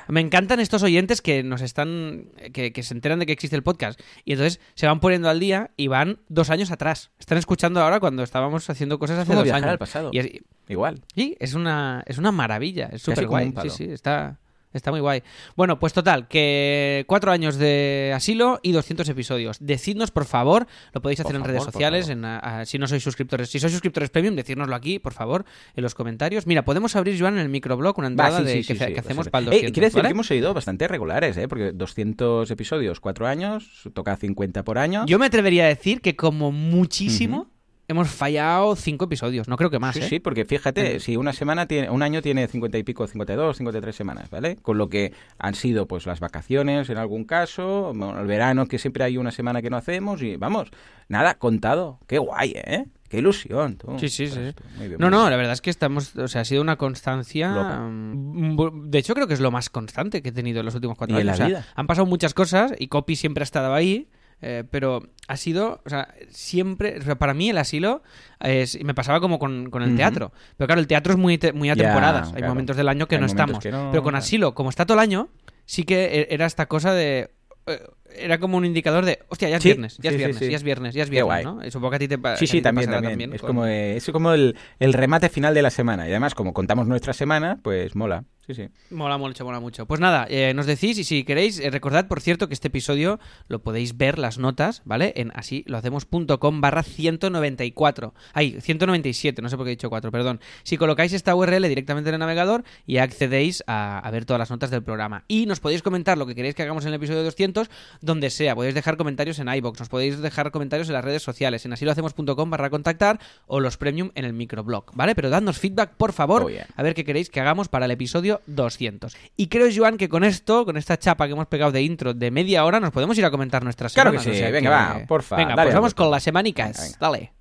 S1: Me encantan estos oyentes que nos están. Que, que se enteran de que existe el podcast y entonces se van poniendo al día y van dos años atrás. Están escuchando ahora cuando estábamos haciendo cosas hace dos años.
S2: al pasado.
S1: Y es,
S2: Igual.
S1: sí, es una, es una maravilla. Es súper guay. Sí, sí, está. Está muy guay. Bueno, pues total, que cuatro años de asilo y 200 episodios. Decidnos, por favor, lo podéis hacer
S2: Por
S1: en
S2: favor,
S1: redes sociales, en, a- a- si no sois suscriptores. Si sois suscriptores premium, decírnoslo aquí, por favor, en los comentarios. Mira, podemos abrir, Joan, en el microblog una entrada
S2: sí,
S1: de,
S2: sí,
S1: que,
S2: sí,
S1: hacemos para el
S2: Eh,
S1: 200,
S2: quiere decir
S1: ¿vale?
S2: que hemos ido bastante regulares, ¿eh? Porque 200 episodios, 4 años, toca 50 por año.
S1: Yo me atrevería a decir que como muchísimo hemos fallado cinco episodios. No creo que más,
S2: Sí,
S1: ¿eh?
S2: sí, porque fíjate, si una semana tiene, un año tiene 50 y pico, 52, 53 semanas, ¿vale? Con lo que han sido pues las vacaciones en algún caso, el verano que siempre hay una semana que no hacemos y vamos, nada, contado. Qué guay, ¿eh? Qué ilusión, tú.
S1: Sí, sí, sí.
S2: Muy bien,
S1: No,
S2: muy
S1: no, la verdad es que estamos, o sea, ha sido una constancia.
S2: Loca.
S1: mm, De hecho, creo que es lo más constante que he tenido en los últimos cuatro
S2: Y en
S1: años.
S2: la
S1: O sea,
S2: vida.
S1: han pasado muchas cosas y Copy siempre ha estado ahí. Eh, pero ha sido, o sea, siempre, o sea, para mí el asilo es, me pasaba como con, con el teatro. Pero claro, el teatro es muy, te- muy a temporadas. Hay
S2: claro.
S1: momentos del año que
S2: Hay
S1: no estamos.
S2: que no,
S1: pero con asilo, como está todo el año, sí que e- era esta cosa de... eh, Era como un indicador de, hostia, ya es
S2: Sí,
S1: viernes, ya es
S2: sí,
S1: viernes,
S2: sí.
S1: ya es viernes, ya es viernes. ¿no? Y supongo que a ti te pa-
S2: Sí, sí, también, también. Es
S1: con-
S2: como, eh, es como el, el remate final de la semana. Y además, como contamos nuestra semana, pues mola. Sí, sí.
S1: Mola mucho, mola mucho. Pues nada, eh, nos decís y si queréis, eh, recordad, por cierto, que este episodio lo podéis ver las notas, ¿vale? En así lo hacemos.com barra 194. Ay, 197, no sé por qué he dicho 4, perdón. Si colocáis esta URL directamente en el navegador y accedéis a, a ver todas las notas del programa. Y nos podéis comentar lo que queréis que hagamos en el episodio 200, donde sea. Podéis dejar comentarios en iBox, nos podéis dejar comentarios en las redes sociales, en así lo hacemos.com barra contactar o los premium en el microblog, ¿vale? Pero dadnos feedback, por favor,
S2: Oh, yeah.
S1: a ver qué queréis que hagamos para el episodio 200. Y creo, Joan, que con esto, con esta chapa que hemos pegado de intro de media hora, nos podemos ir a comentar nuestras
S2: Claro que
S1: semanas.
S2: sí,
S1: o sea
S2: venga, va, porfa,
S1: Venga,
S2: dale
S1: pues vamos con las semanicas.
S2: Venga, venga.
S1: Dale.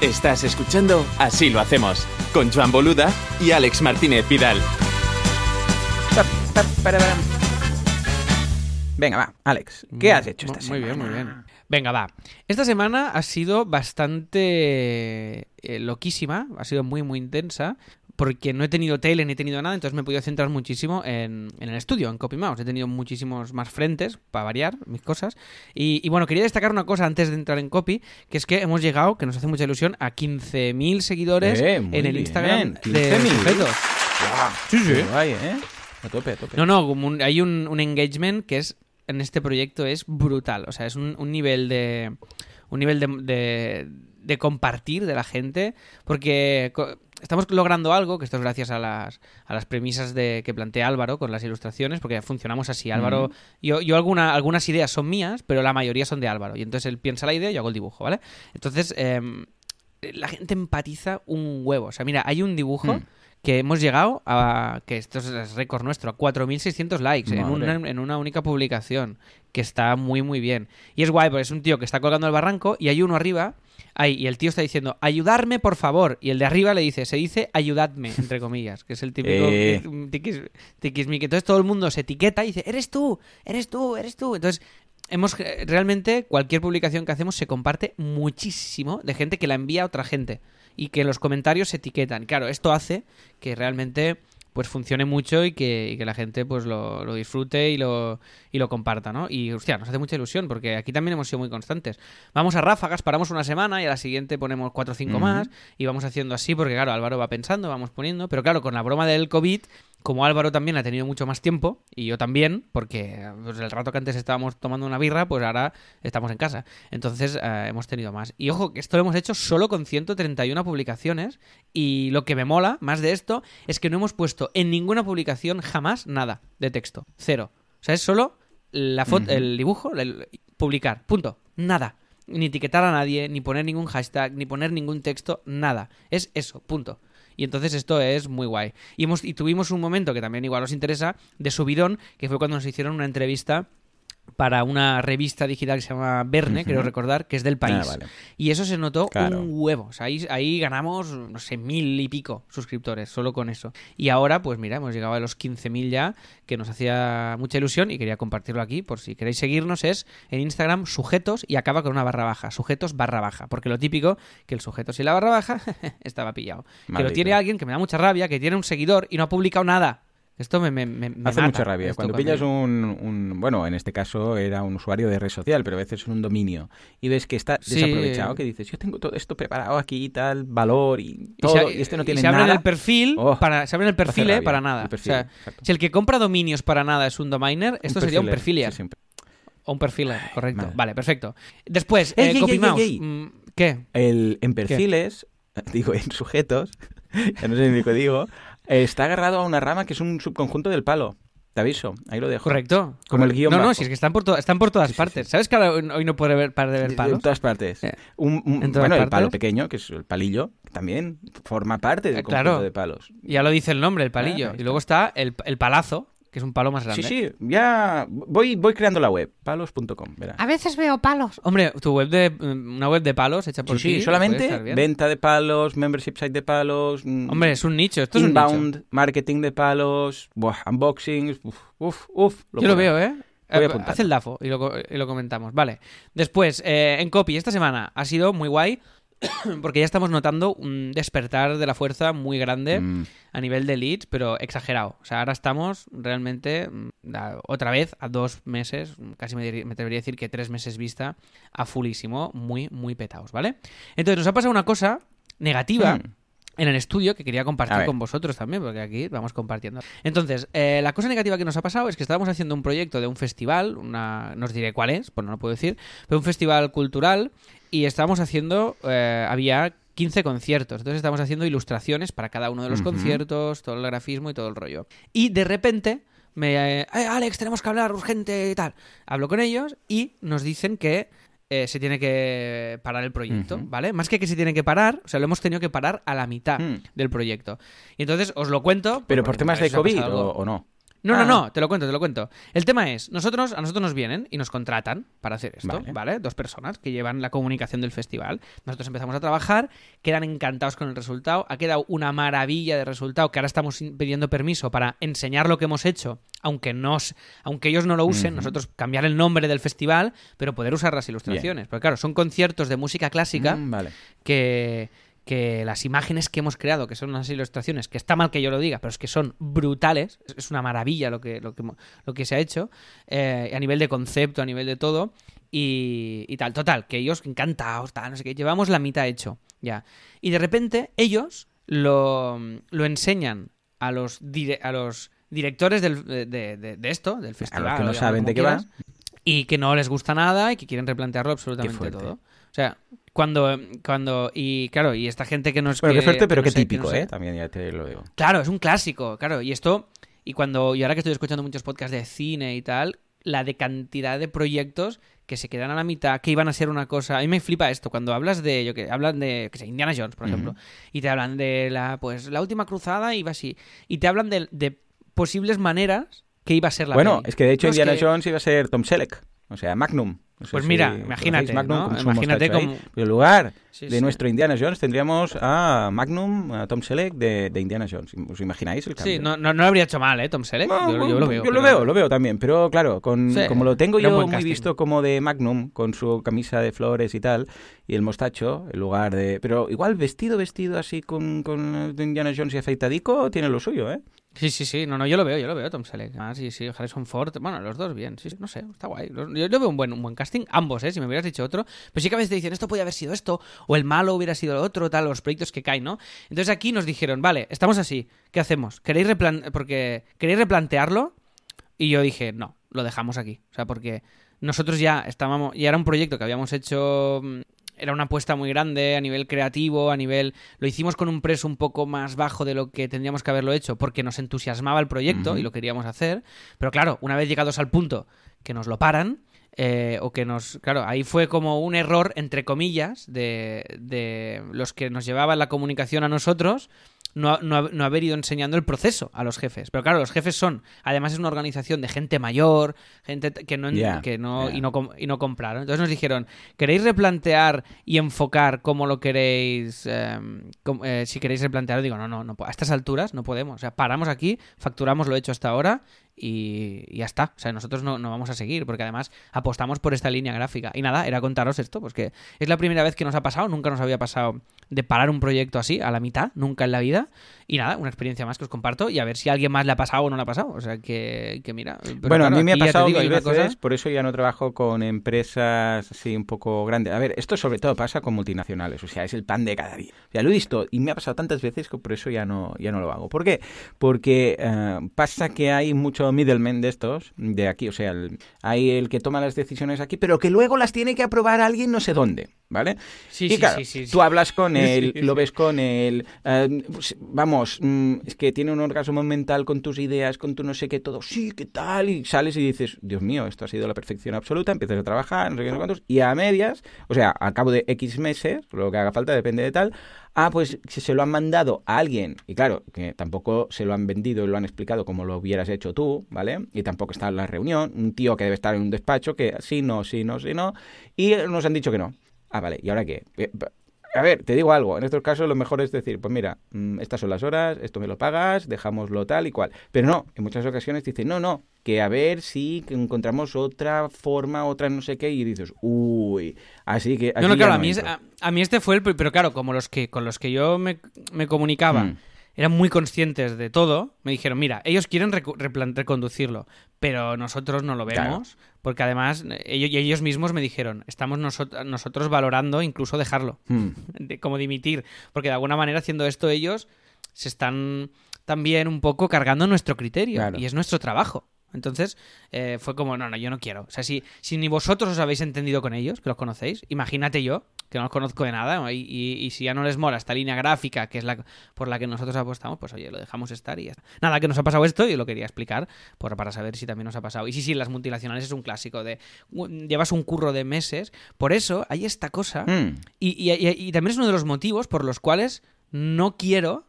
S3: Estás escuchando Así lo hacemos, con Joan Boluda y Alex Martínez Vidal.
S2: Venga, va, Alex, ¿qué has hecho esta
S1: Mm, Muy
S2: semana?
S1: bien, muy bien. Venga, va. Esta semana ha sido bastante eh, loquísima, ha sido muy, muy intensa, porque no he tenido tele ni he tenido nada, entonces me he podido centrar muchísimo en, en el estudio, en CopyMouse. He tenido muchísimos más frentes, para variar mis cosas. Y, y bueno, quería destacar una cosa antes de entrar en Copy, que es que hemos llegado, que nos hace mucha ilusión, a 15.000 seguidores
S2: Eh,
S1: en el
S2: bien,
S1: Instagram de
S2: 15.000.
S1: sujetos. Sí, sí.
S2: Qué guay, ¿eh? A tope, a tope.
S1: No, no, un- hay un, un engagement que es en este proyecto es brutal. O sea, es un, un nivel de. un nivel de, de, de compartir de la gente. Porque estamos logrando algo, que esto es gracias a las, a las premisas de, que plantea Álvaro con las ilustraciones, porque funcionamos así. Álvaro. Yo, yo alguna, algunas ideas son mías, pero la mayoría son de Álvaro. Y entonces él piensa la idea y yo hago el dibujo, ¿vale? Entonces. em, la gente empatiza un huevo. O sea, mira, hay un dibujo
S2: Hmm.
S1: Que hemos llegado a, que esto es récord nuestro, a 4.600 likes en una, en una única publicación, que está muy, muy bien. Y es guay, porque es un tío que está colgando el barranco y hay uno arriba, ahí, y el tío está diciendo, ayudarme, por favor. Y el de arriba le dice, se dice, ayudadme, entre comillas, que es el típico
S2: Eh.
S1: tiquis- tiquismiqui. Entonces todo el mundo se etiqueta y dice, eres tú, eres tú, eres tú. Entonces hemos realmente cualquier publicación que hacemos se comparte muchísimo de gente que la envía a otra gente y que en los comentarios se etiquetan. Claro, esto hace que realmente pues funcione mucho y que, y que la gente pues lo, lo disfrute y lo, y lo comparta, ¿no? Y hostia, nos hace mucha ilusión porque aquí también hemos sido muy constantes. Vamos a ráfagas, paramos una semana y a la siguiente ponemos cuatro o cinco más y vamos haciendo así porque claro, Álvaro va pensando, vamos poniendo, pero claro, con la broma del COVID, como Álvaro también ha tenido mucho más tiempo y yo también, porque pues, el rato que antes estábamos tomando una birra, pues ahora estamos en casa. Entonces eh, hemos tenido más. Y ojo, que esto lo hemos hecho solo con 131 publicaciones y lo que me mola más de esto es que no hemos puesto en ninguna publicación jamás nada de texto. Cero. sea, es solo la foto, el dibujo, el- publicar, punto. Nada. Ni etiquetar a nadie, ni poner ningún hashtag, ni poner ningún texto, nada. Es eso, punto. Y entonces esto es muy guay. Y, hemos, y tuvimos un momento que también igual os interesa, de subidón, que fue cuando nos hicieron una entrevista para una revista digital que se llama Verne,
S2: Ujú.
S1: creo recordar, que es del país.
S2: Ah, vale.
S1: Y eso se notó
S2: Claro.
S1: un huevo. O sea, ahí, ahí ganamos, no sé, mil y pico suscriptores, solo con eso. Y ahora, pues mira, hemos llegado a los 15.000 ya, que nos hacía mucha ilusión y quería compartirlo aquí, por si queréis seguirnos, es en Instagram sujetos y acaba con una barra baja, sujetos barra baja. Porque lo típico, que el sujetos y la barra baja estaba pillado. Que lo
S2: Maldito.
S1: tiene alguien que me da mucha rabia, que tiene un seguidor y no ha publicado nada. Esto me, me,
S2: Hace
S1: mata,
S2: mucha rabia. Cuando pillas un, un- Bueno, en este caso era un usuario de red social, pero a veces es un dominio. Y ves que está
S1: Sí.
S2: desaprovechado, que dices, yo tengo todo esto preparado aquí y tal, valor y
S1: Y
S2: todo,
S1: se-
S2: y, este no
S1: y
S2: tiene
S1: se abren
S2: nada.
S1: el perfil
S2: Oh,
S1: para se abren el perfil eh, para nada.
S2: perfil,
S1: o sea, si el que compra dominios para nada es un dominer, esto sería un perfilier.
S2: Sí, sí, un-
S1: O un perfiler, correcto.
S2: madre.
S1: Vale, perfecto. Después,
S2: Ey,
S1: eh,
S2: ey, ey,
S1: mm, ¿Qué?
S2: El, en perfiles, digo, en sujetos, ya no sé ni lo digo, está agarrado a una rama que es un subconjunto del palo. Te aviso, ahí lo dejo.
S1: Correcto.
S2: Como el guion
S1: No, no, si es que están por, to- están por todas
S2: Sí,
S1: partes.
S2: sí.
S1: ¿Sabes que ahora hoy no puede ver, para de ver
S2: En
S1: palos?
S2: todas partes.
S1: Eh,
S2: Un- un-
S1: en todas
S2: bueno, el palo
S1: partes.
S2: pequeño, que es el palillo, también forma parte del
S1: Eh,
S2: conjunto
S1: claro.
S2: de palos.
S1: Ya lo dice el nombre, el palillo.
S2: Ah,
S1: y luego está el, el palazo, que es un palo más grande.
S2: Sí, sí, ya voy, voy creando la web, palos.com.
S1: A veces veo palos. Hombre, tu web de mm, una web de palos hecha por
S2: Sí, sí,
S1: ti,
S2: solamente venta de palos, membership site de palos, mm,
S1: Hombre, es un nicho. Esto es un nicho.
S2: inbound, marketing de palos, buah, unboxings, uf, uf, uf.
S1: Yo lo veo, ¿eh?
S2: Voy
S1: Eh. Haz el DAFO y lo, y lo comentamos. Vale. Después, eh, en copy, esta semana ha sido muy guay porque ya estamos notando un despertar de la fuerza muy grande
S2: Mm,
S1: a nivel de leads, pero exagerado. O sea, ahora estamos realmente mm, a- otra vez a dos meses, casi me, me atrevería a decir que tres meses vista, a fulísimo, muy, muy petados, ¿vale? Entonces nos ha pasado una cosa negativa.
S2: mm.
S1: En el estudio que quería compartir con vosotros también, porque aquí vamos compartiendo. Entonces, eh, la cosa negativa que nos ha pasado es que estábamos haciendo un proyecto de un festival, una, no os diré cuál es, pues no lo puedo decir, pero un festival cultural y estábamos haciendo, eh, había 15 conciertos, entonces estábamos haciendo ilustraciones para cada uno de los conciertos, todo el grafismo y todo el rollo. Y de repente me, eh, "Eh, Alex, tenemos que hablar urgente y tal. Hablo con ellos y nos dicen que eh, se tiene que parar el proyecto. ¿vale? Más que que se tiene que parar, o sea, lo hemos tenido que parar a la mitad
S2: Mm.
S1: del proyecto. Y entonces os lo cuento.
S2: Pero por temas de COVID o no.
S1: No,
S2: Ah.
S1: no, no, te lo cuento, te lo cuento. El tema es, nosotros, a nosotros nos vienen y nos contratan para hacer esto,
S2: Vale.
S1: ¿vale? Dos personas que llevan la comunicación del festival. Nosotros empezamos a trabajar, quedan encantados con el resultado, ha quedado una maravilla de resultado, que ahora estamos pidiendo permiso para enseñar lo que hemos hecho, aunque nos, aunque ellos no lo usen, nosotros cambiar el nombre del festival, pero poder usar las ilustraciones. Porque claro, son conciertos de música clásica
S2: Mm, vale.
S1: que, que las imágenes que hemos creado, que son unas ilustraciones, que está mal que yo lo diga, pero es que son brutales, es- una maravilla lo que, lo que, lo que se ha hecho, eh, a nivel de concepto, a nivel de todo, y, y tal. Total, que ellos encantados, tal, no sé qué, llevamos la mitad hecho, ya. Y de repente ellos lo, lo enseñan a los, dire- a los directores del- de, de- de esto, del
S2: A
S1: festival.
S2: los que no saben de qué va.
S1: y que no les gusta nada y que quieren replantearlo absolutamente todo. O sea, cuando, cuando, y claro, y esta gente que no es
S2: Bueno,
S1: que,
S2: qué fuerte, pero qué
S1: no sé- que
S2: típico,
S1: no sé-
S2: ¿eh? También ya te lo digo.
S1: Claro, es un clásico, claro, y esto, y cuando, y ahora que estoy escuchando muchos podcasts de cine y tal, la de cantidad de proyectos que se quedan a la mitad, que iban a ser una cosa, a mí me flipa esto, cuando hablas de, yo que, hablan de, que sé, Indiana Jones, por ejemplo, y te hablan de la, pues, la última cruzada iba así, y te hablan de, de posibles maneras que iba a ser la
S2: Bueno,
S1: peli.
S2: es que de hecho
S1: No,
S2: Indiana
S1: que-
S2: Jones iba a ser Tom Selleck, o sea, Magnum. No
S1: Pues mira, imagínate,
S2: Magnum
S1: ¿no? Imagínate cómo-
S2: En lugar
S1: Sí,
S2: de
S1: sí.
S2: nuestro Indiana Jones tendríamos a Magnum, a Tom Selleck de, de Indiana Jones. ¿Os imagináis el cambio?
S1: Sí, no, no, no lo habría hecho mal, ¿eh? Tom Selleck.
S2: No,
S1: yo, yo lo veo.
S2: Yo lo veo, lo veo también, pero claro, con,
S1: Sí,
S2: como lo tengo yo muy
S1: casting.
S2: visto como de Magnum, con su camisa de flores y tal, y el mostacho, en lugar de... Pero igual vestido, vestido así con, con Indiana Jones y afeitadico, tiene lo suyo, ¿eh?
S1: Sí, sí, sí. No, no, yo lo veo, yo lo veo, Tom Selleck. Ah, sí, sí, Harrison Ford. Bueno, los dos bien. Sí, sí, no sé, está guay. Yo, yo veo un buen, un buen casting, ambos, ¿eh? Si me hubieras dicho otro. Pero sí que a veces te dicen, esto podía haber sido esto, o el malo hubiera sido lo otro, tal, los proyectos que caen, ¿no? Entonces aquí nos dijeron, vale, estamos así, ¿qué hacemos? ¿Queréis, replan porque, ¿queréis replantearlo? Y yo dije, no, lo dejamos aquí. O sea, porque nosotros ya estábamos, ya era un proyecto que habíamos hecho mm, era una apuesta muy grande a nivel creativo, a nivel... Lo hicimos con un precio un poco más bajo de lo que tendríamos que haberlo hecho porque nos entusiasmaba el proyecto y lo queríamos hacer. Pero claro, una vez llegados al punto que nos lo paran, eh, o que nos... Claro, ahí fue como un error, entre comillas, de, de los que nos llevaban la comunicación a nosotros no, no, haber ido enseñando el proceso a los jefes. Pero claro, los jefes son, además es una organización de gente mayor, gente que no, que no, y, no y no compraron. Entonces nos dijeron, ¿queréis replantear y enfocar cómo lo queréis? Em, eh, si queréis replantear, digo, no, no, no, a estas alturas no podemos. O sea, paramos aquí, facturamos lo hecho hasta ahora y, ya está. O sea, nosotros no, no, vamos a seguir porque además apostamos por esta línea gráfica. Y nada, era contaros esto, pues que es la primera vez que nos ha pasado, nunca nos había pasado de parar un proyecto así a la mitad, nunca en la vida. Y nada, una experiencia más que os comparto y a ver si alguien más le ha pasado o no le ha pasado. O sea, que, que mira.
S2: bueno, a mí me ha pasado mil veces, por eso ya no trabajo con empresas así un poco grandes. A ver, esto sobre todo pasa con multinacionales, o sea, es el pan de cada día. Sea, lo he visto y me ha pasado tantas veces que por eso ya no, ya no lo hago. ¿Por qué? Porque eh, pasa que hay mucho middleman de estos, de aquí, o sea, hay el que toma las decisiones aquí, pero que luego las tiene que aprobar alguien no sé dónde, ¿vale?
S1: Sí,
S2: y
S1: sí,
S2: claro,
S1: sí, sí,
S2: Tú hablas con él, lo ves con él, eh, pues, vamos, mm, es que tiene un orgasmo mental con tus ideas, con tu no sé qué, todo, sí, qué tal, y sales y dices, Dios mío, esto ha sido la perfección absoluta, empiezas a trabajar, no sé qué, no sé cuántos, y a medias, o sea, a cabo de X meses, lo que haga falta, depende de tal, ah, pues se lo han mandado a alguien, y claro, que tampoco se lo han vendido y lo han explicado como lo hubieras hecho tú, ¿vale? Y tampoco está en la reunión, un tío que debe estar en un despacho que sí, no, sí, no, sí, no, y nos han dicho que no. Ah, vale, ¿y ahora qué? A ver, te digo algo, en estos casos lo mejor es decir, pues mira, mm, estas son las horas, esto me lo pagas, dejámoslo tal y cual. Pero no, en muchas ocasiones dicen, no, no, que a ver si encontramos otra forma, otra no sé qué, y dices, uy, así que...
S1: No, no, claro, a, mí a, mí este fue el... Pero claro, como los que con los que yo me, comunicaba... Mm. eran muy conscientes de todo, me dijeron, mira, ellos quieren reconducirlo, pero nosotros no lo vemos, porque además ellos, ellos mismos me dijeron, estamos nosotros valorando incluso dejarlo, hmm. como dimitir, porque de alguna manera haciendo esto ellos se están también un poco cargando nuestro criterio, y es nuestro trabajo. Entonces eh, fue como, no, no, yo no quiero. O sea, si, si ni vosotros os habéis entendido con ellos, que los conocéis, imagínate yo, que no los conozco de nada, y, y, si ya no les mola esta línea gráfica, que es la por la que nosotros apostamos, pues oye, lo dejamos estar y ya está. Nada, que nos ha pasado esto y lo quería explicar por, para saber si también nos ha pasado. Y sí, sí, las multinacionales es un clásico de llevas un curro de meses, por eso hay esta cosa, mm. y, y también es uno de los motivos por los cuales no quiero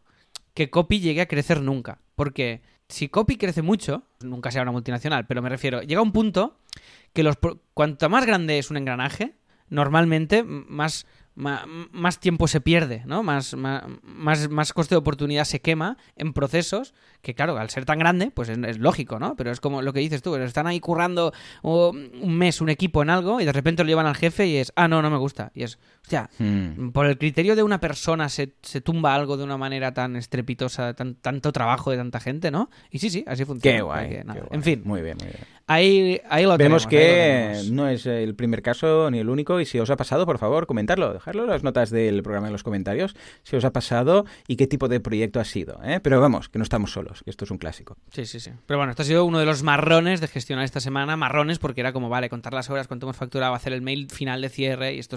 S1: que Copy llegue a crecer nunca. Porque si Copy crece mucho, nunca sea una multinacional, pero me refiero, llega un punto que los cuanto más grande es un engranaje, normalmente más más, tiempo se pierde, ¿no? Más, más, más, coste de oportunidad se quema en procesos que, claro, al ser tan grande, pues es, lógico, ¿no? Pero es como lo que dices tú, están ahí currando un mes un equipo en algo y de repente lo llevan al jefe y es, ah, no, no me gusta. Y es, hostia, hmm. por el criterio de una persona se, se, tumba algo de una manera tan estrepitosa, tan, tanto trabajo de tanta gente, ¿no? Y sí, sí, así funciona.
S2: Qué guay.
S1: En fin.
S2: Muy bien, muy bien.
S1: Ahí, ahí lo
S2: Vemos
S1: que
S2: no es el primer caso ni el único y si os ha pasado, por favor, comentarlo, dejarlo en las notas del programa en los comentarios, si os ha pasado y qué tipo de proyecto ha sido. ¿eh? Pero vamos, que no estamos solos, que esto es un clásico.
S1: Sí, sí, sí. Pero bueno, esto ha sido uno de los marrones de gestionar esta semana, marrones porque era como, vale, contar las horas, cuánto hemos facturado, hacer el mail final de cierre y esto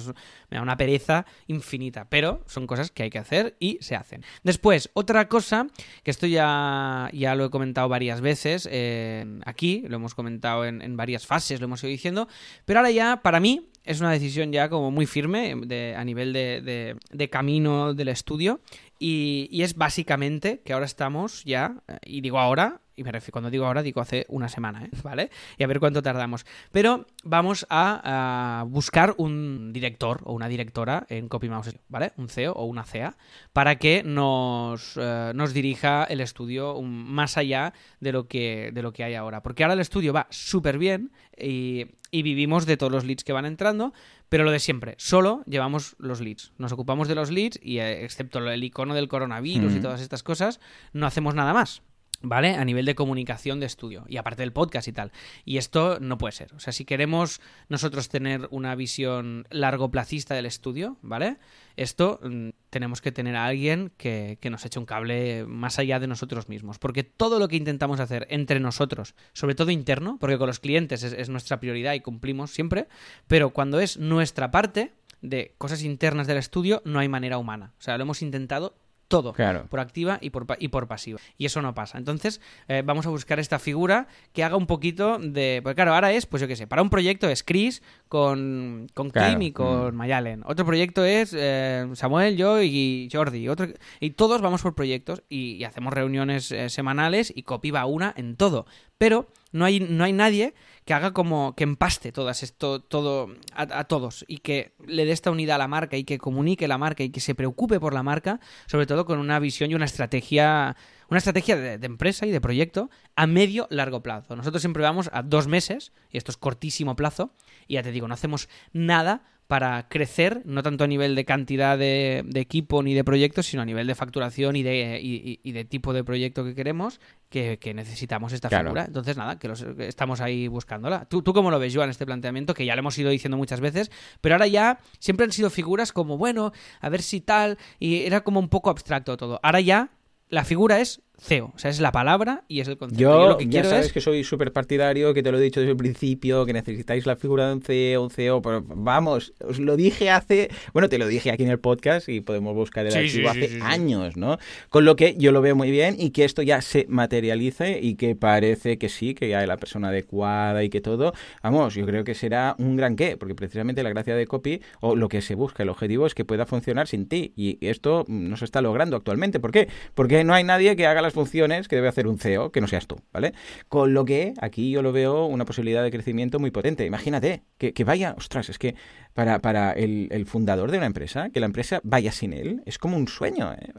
S1: me da una pereza infinita, pero son cosas que hay que hacer y se hacen. Después, otra cosa, que esto ya, ya lo he comentado varias veces eh, aquí, lo hemos comentado en, varias fases, lo hemos ido diciendo, pero ahora ya, para mí, es una decisión ya como muy firme a nivel de, camino del estudio y, es básicamente que ahora estamos ya, y digo ahora, y me refiero, cuando digo ahora, digo hace una semana, ¿eh? ¿vale? Y a ver cuánto tardamos. Pero vamos a, buscar un director o una directora en CopyMouse, ¿vale? Un CEO o una CEA, para que nos, eh, nos dirija el estudio más allá de lo, que, de lo que hay ahora. Porque ahora el estudio va súper bien y, vivimos de todos los leads que van entrando, pero lo de siempre, solo llevamos los leads. Nos ocupamos de los leads y eh, excepto el icono del coronavirus y todas estas cosas, no hacemos nada más. ¿Vale? A nivel de comunicación de estudio. Y aparte del podcast y tal. Y esto no puede ser. O sea, si queremos nosotros tener una visión largoplacista del estudio, ¿vale? Esto mm, tenemos que tener a alguien que, nos eche un cable más allá de nosotros mismos. Porque todo lo que intentamos hacer entre nosotros, sobre todo interno, porque con los clientes es nuestra prioridad y cumplimos siempre, pero cuando es nuestra parte, de cosas internas del estudio, no hay manera humana. O sea, lo hemos intentado todo,
S2: Claro.
S1: por activa y por, y por pasiva. Y eso no pasa. Entonces, eh, vamos a buscar esta figura que haga un poquito de... Porque claro, ahora es, pues yo qué sé, para un proyecto es Chris con, con
S2: Claro,
S1: Kim y con
S2: mm.
S1: Mayalen. Otro proyecto es eh, Samuel, yo y Jordi. Otro, y todos vamos por proyectos y, y hacemos reuniones eh, semanales y Copy va una en todo. Pero no hay, no hay nadie que haga como que empaste todas esto, todo a, todos y que le dé esta unidad a la marca y que comunique la marca y que se preocupe por la marca, sobre todo con una visión y una estrategia, una estrategia de, de empresa y de proyecto a medio largo plazo. Nosotros siempre vamos a dos meses, y esto es cortísimo plazo, y ya te digo, no hacemos nada para crecer, no tanto a nivel de cantidad de, de equipo ni de proyectos, sino a nivel de facturación y de, y, de tipo de proyecto que queremos, que, que necesitamos esta
S2: Claro.
S1: figura. Entonces, nada, que, los- que estamos ahí buscándola. ¿Tú, ¿Tú cómo lo ves, Joan, este planteamiento? Que ya lo hemos ido diciendo muchas veces, pero ahora ya siempre han sido figuras como, bueno, a ver si tal, y era como un poco abstracto todo. Ahora ya la figura es CEO, o sea, es la palabra y es el concepto.
S2: Yo,
S1: lo que
S2: ya
S1: quiero
S2: sabes
S1: es...
S2: que soy súper partidario, que te lo he dicho desde el principio, que necesitáis la figura de un CEO, un CEO, pero vamos, os lo dije hace, bueno, te lo dije aquí en el podcast y podemos buscar el
S1: Sí,
S2: archivo
S1: sí, sí,
S2: hace
S1: sí, sí.
S2: años, ¿no? Con lo que yo lo veo muy bien y que esto ya se materialice y que parece que sí, que ya hay la persona adecuada y que todo, vamos, yo creo que será un gran qué, porque precisamente la gracia de Copy o lo que se busca, el objetivo es que pueda funcionar sin ti y esto no se está logrando actualmente. ¿Por qué? Porque no hay nadie que haga las funciones que debe hacer un CEO que no seas tú, ¿vale? Con lo que aquí yo lo veo una posibilidad de crecimiento muy potente. Imagínate que, que vaya, ostras, es que para, para el, el fundador de una empresa, que la empresa vaya sin él, es como un sueño. ¿eh?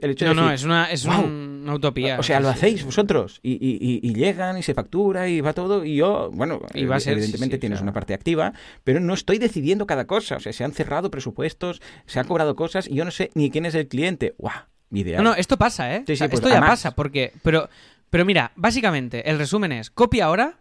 S2: El hecho
S1: No,
S2: de
S1: no, es una, es una utopía.
S2: o sea, lo hacéis vosotros y, y- y- y llegan y se factura y va todo y yo, bueno,
S1: Y va a ser,
S2: evidentemente
S1: sí, sí,
S2: tienes
S1: claro.
S2: una parte activa, pero no estoy decidiendo cada cosa. O sea, se han cerrado presupuestos, se han cobrado cosas y yo no sé ni quién es el cliente. ¡Guau! Ideal.
S1: No, no, esto pasa, ¿eh?
S2: Sí,
S1: O sea,
S2: sí, pues
S1: esto ya pasa, porque. Pero, pero mira, básicamente, el resumen es: Copy ahora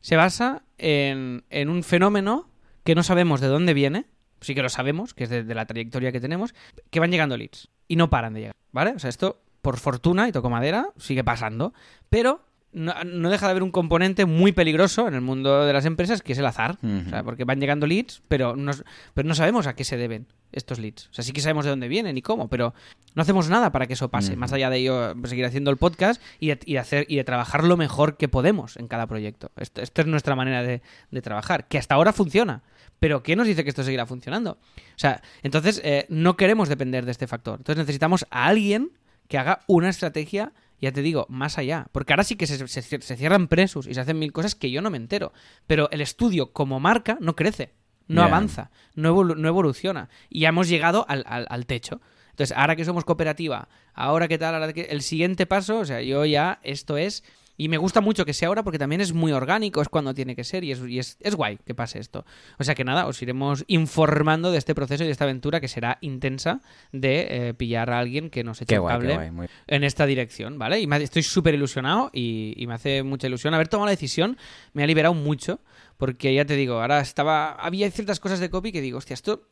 S1: se basa en, en un fenómeno que no sabemos de dónde viene. Sí que lo sabemos, que es de, de la trayectoria que tenemos, que van llegando leads. Y no paran de llegar, ¿vale? O sea, esto, por fortuna, y toco madera, sigue pasando. Pero no, no deja de haber un componente muy peligroso en el mundo de las empresas, que es el azar. O sea, porque van llegando leads, pero no, pero no sabemos a qué se deben estos leads. O sea, sí que sabemos de dónde vienen y cómo, pero no hacemos nada para que eso pase. Más allá de ello, pues, seguir haciendo el podcast y de, y de hacer, y de trabajar lo mejor que podemos en cada proyecto. Esto- Esta es nuestra manera de, de trabajar, que hasta ahora funciona. Pero ¿qué nos dice que esto seguirá funcionando? O sea, entonces eh, no queremos depender de este factor. Entonces necesitamos a alguien que haga una estrategia, ya te digo, más allá. Porque ahora sí que se, se- se cierran presos y se hacen mil cosas que yo no me entero. Pero el estudio como marca no crece, no avanza, no, evolu- no evoluciona. Y ya hemos llegado al, al- al techo. Entonces, ahora que somos cooperativa, ahora que tal, ahora que el siguiente paso, o sea, yo ya, esto es... Y me gusta mucho que sea ahora porque también es muy orgánico, es cuando tiene que ser y es, y es, es guay que pase esto. O sea que nada, os iremos informando de este proceso y de esta aventura que será intensa de eh, pillar a alguien que nos eche
S2: guay,
S1: cable
S2: qué guay. muy-
S1: en esta dirección, ¿vale? Y me, estoy súper ilusionado y, y me hace mucha ilusión. Haber tomado la decisión me ha liberado mucho porque ya te digo, ahora estaba... Había ciertas cosas de copy que digo, hostia, esto...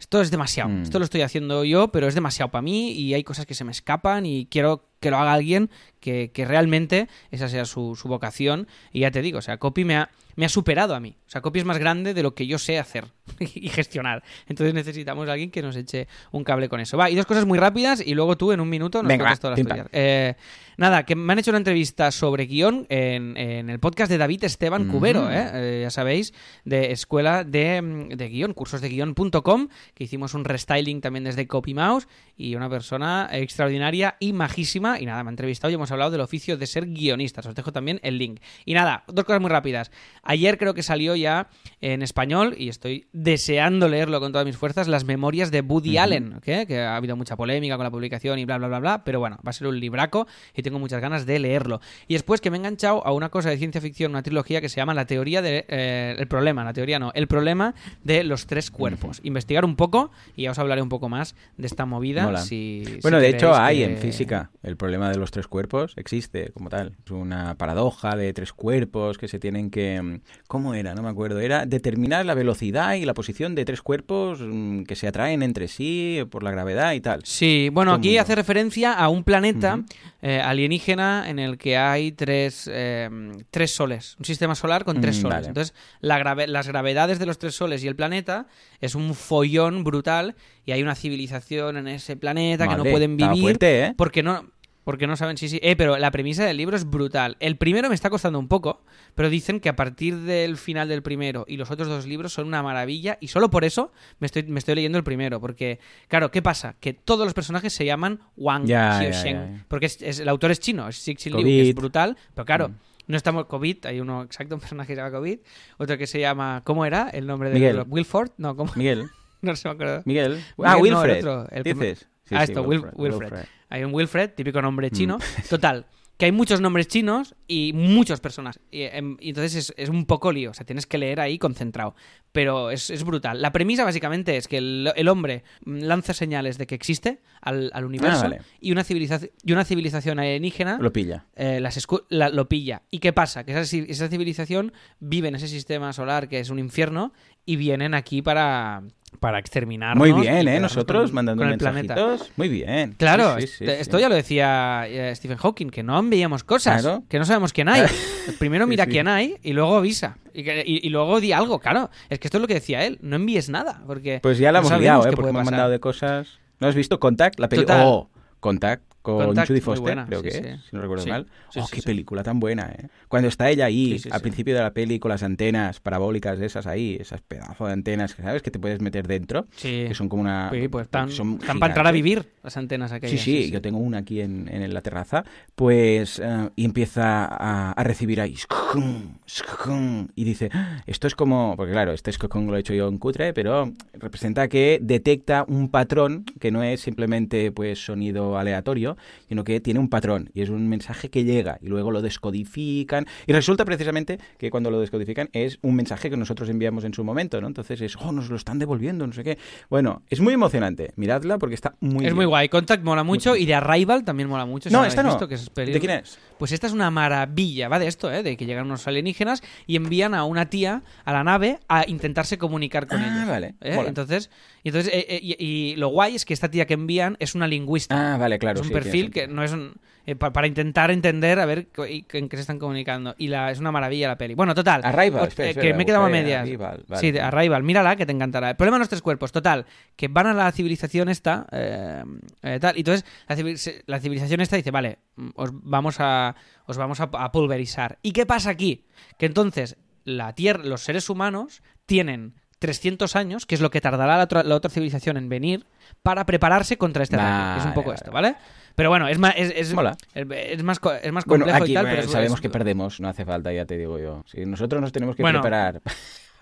S1: Esto es demasiado.
S2: Mm.
S1: Esto lo estoy haciendo yo, pero es demasiado para mí y hay cosas que se me escapan y quiero que lo haga alguien que, que realmente esa sea su, su vocación. Y ya te digo, o sea, Copy me ha, me ha superado a mí. O sea, Copy es más grande de lo que yo sé hacer y gestionar. Entonces necesitamos a alguien que nos eche un cable con eso. Va, y dos cosas muy rápidas y luego tú en un minuto nos
S2: Venga, va,
S1: todas las tuyas. Eh, nada, que me han hecho una entrevista sobre guion en, en el podcast de David Esteban. Cubero, ¿eh? Eh, ya sabéis, de escuela de, mm, de guion, cursosdeguión.com, que hicimos un restyling también desde CopyMouse y una persona extraordinaria y majísima. Y nada, me ha entrevistado y hemos hablado del oficio de ser guionistas. Os dejo también el link. Y nada, dos cosas muy rápidas. Ayer creo que salió ya en español y estoy deseando leerlo con todas mis fuerzas, las memorias de Woody Allen, que ha habido mucha polémica con la publicación y bla, bla, bla, bla, pero bueno, va a ser un libraco y tengo muchas ganas de leerlo. Y después que me he enganchado a una cosa de ciencia ficción, una trilogía que se llama La teoría de... eh, el problema, la teoría no, el problema de los tres cuerpos. Investigar un poco y ya os hablaré un poco más de esta movida. Si, si
S2: Bueno, de hecho hay
S1: que-
S2: en física el problema de los tres cuerpos, existe como tal. Es una paradoja de tres cuerpos que se tienen que... mm, ¿Cómo era? No me acuerdo. Era determinar la velocidad y la posición de tres cuerpos mm, que se atraen entre sí por la gravedad y tal.
S1: Sí, bueno, aquí
S2: mundo.
S1: hace referencia a un planeta eh, alienígena en el que hay tres, eh, tres soles, un sistema solar con tres
S2: Mm,
S1: soles.
S2: vale.
S1: Entonces, la grave- las gravedades de los tres soles y el planeta es un follón brutal y hay una civilización en ese planeta que no pueden vivir
S2: fuerte, ¿eh?
S1: porque no porque no saben sí sí eh pero la premisa del libro es brutal el primero me está costando un poco pero dicen que a partir del final del primero y los otros dos libros son una maravilla y solo por eso me estoy me estoy leyendo el primero porque claro qué pasa que todos los personajes se llaman Wang
S2: ya, ya.
S1: porque es, es- el autor es chino es Cixin Liu que es brutal pero claro
S2: Mm.
S1: no estamos COVID hay uno exacto un personaje que se llama COVID otro que se llama ¿cómo era el nombre del
S2: Miguel.
S1: Wilford no ¿cómo?
S2: Miguel,
S1: no se me acuerdo
S2: Miguel.
S1: Miguel,
S2: Ah,
S1: no, el
S2: Wilfred.
S1: otro, el primer-
S2: Dices. Sí,
S1: ah,
S2: sí,
S1: esto, Wil- Wilfred. Hay un Wilfred, típico nombre
S2: Mm.
S1: chino. Total, que hay muchos nombres chinos y muchas personas. Y, em, y entonces es, es un poco lío. O sea, tienes que leer ahí concentrado. Pero es, es brutal. La premisa básicamente es que el, el hombre mm, lanza señales de que existe al, al universo
S2: Ah, vale.
S1: y, una civilización, y una civilización alienígena
S2: Lo pilla.
S1: eh, las la- lo pilla. ¿Y qué pasa? Que esa civilización vive en ese sistema solar que es un infierno y vienen aquí para, para exterminarnos.
S2: Muy bien, ¿eh? Nosotros
S1: con-
S2: mandando
S1: con
S2: mensajitos. Muy bien.
S1: Claro,
S2: Sí, sí, sí, sí.
S1: esto ya lo decía eh, Stephen Hawking, que no veíamos cosas,
S2: Claro.
S1: que no sabemos quién hay. Primero mira quién hay y luego avisa. Y, que- y- y luego di algo, claro. Es que esto es lo que decía él, no envíes nada, porque
S2: Pues ya la
S1: no
S2: hemos liado, ¿eh? Porque me han mandado de cosas. ¿No has visto Contact? La película. Oh, Contact con
S1: Contact,
S2: Judy Foster, creo
S1: sí,
S2: que
S1: sí.
S2: es, si no recuerdo
S1: Sí.
S2: mal.
S1: Sí,
S2: oh,
S1: sí,
S2: qué
S1: sí.
S2: película tan buena, ¿eh? Cuando está ella ahí,
S1: Sí, sí,
S2: al
S1: sí.
S2: principio de la peli, con las antenas parabólicas de esas ahí, esas pedazos de antenas que sabes que te puedes meter dentro,
S1: Sí.
S2: que son como una.
S1: Sí, pues
S2: son
S1: están para entrar a vivir las antenas
S2: Sí,
S1: aquellas.
S2: sí, yo tengo una aquí en, en la terraza, pues, eh, y empieza a, a recibir ahí, y dice, "Ah, esto es como, porque claro, este skukun lo he hecho yo en cutre, pero representa que detecta un patrón que no es simplemente pues sonido aleatorio, sino que tiene un patrón, y es un mensaje que llega, y luego lo descodifican, y resulta precisamente que cuando lo descodifican es un mensaje que nosotros enviamos en su momento, ¿no? Entonces es, oh, nos lo están devolviendo, no sé qué. Bueno, es muy emocionante, miradla porque está muy
S1: es
S2: bien.
S1: muy guay. Contact mola mucho y de Arrival también mola mucho. si
S2: No, esta no.
S1: visto, que es
S2: ¿De quién es?
S1: Pues esta es una maravilla, va de esto, ¿eh? de que llegan unos alienígenas y envían a una tía a la nave a intentarse comunicar con
S2: Ah,
S1: ellos.
S2: vale,
S1: ¿eh? Entonces, y, entonces eh, eh, y, y lo guay es que esta tía que envían es una lingüista.
S2: Ah, vale, claro.
S1: es un
S2: sí,
S1: perfil que no es un, eh, pa- para intentar entender a ver en qué se están comunicando. Y la, es una maravilla la peli. Bueno, total.
S2: Arrival, espera,
S1: eh,
S2: espera,
S1: que me he quedado a medias.
S2: Arrival, vale.
S1: Sí, Arrival. Mírala que te encantará. El problema de los tres cuerpos, total. Que van a la civilización esta. eh, eh, tal. Y entonces la, civil- se- la civilización esta dice, vale, os vamos a, os vamos a, a pulverizar. ¿Y qué pasa aquí? Que entonces la Tierra, los seres humanos tienen 300 años, que es lo que tardará la otra, la otra civilización en venir, para prepararse contra este ataque. Es un poco
S2: vale,
S1: esto, ¿vale? Pero bueno, es más, es, es,
S2: Mola.
S1: es, es más, es más
S2: Bueno,
S1: complejo
S2: aquí
S1: y tal, pero
S2: sabemos que perdemos, no hace falta, ya te digo yo. Si nosotros nos tenemos que
S1: Bueno.
S2: preparar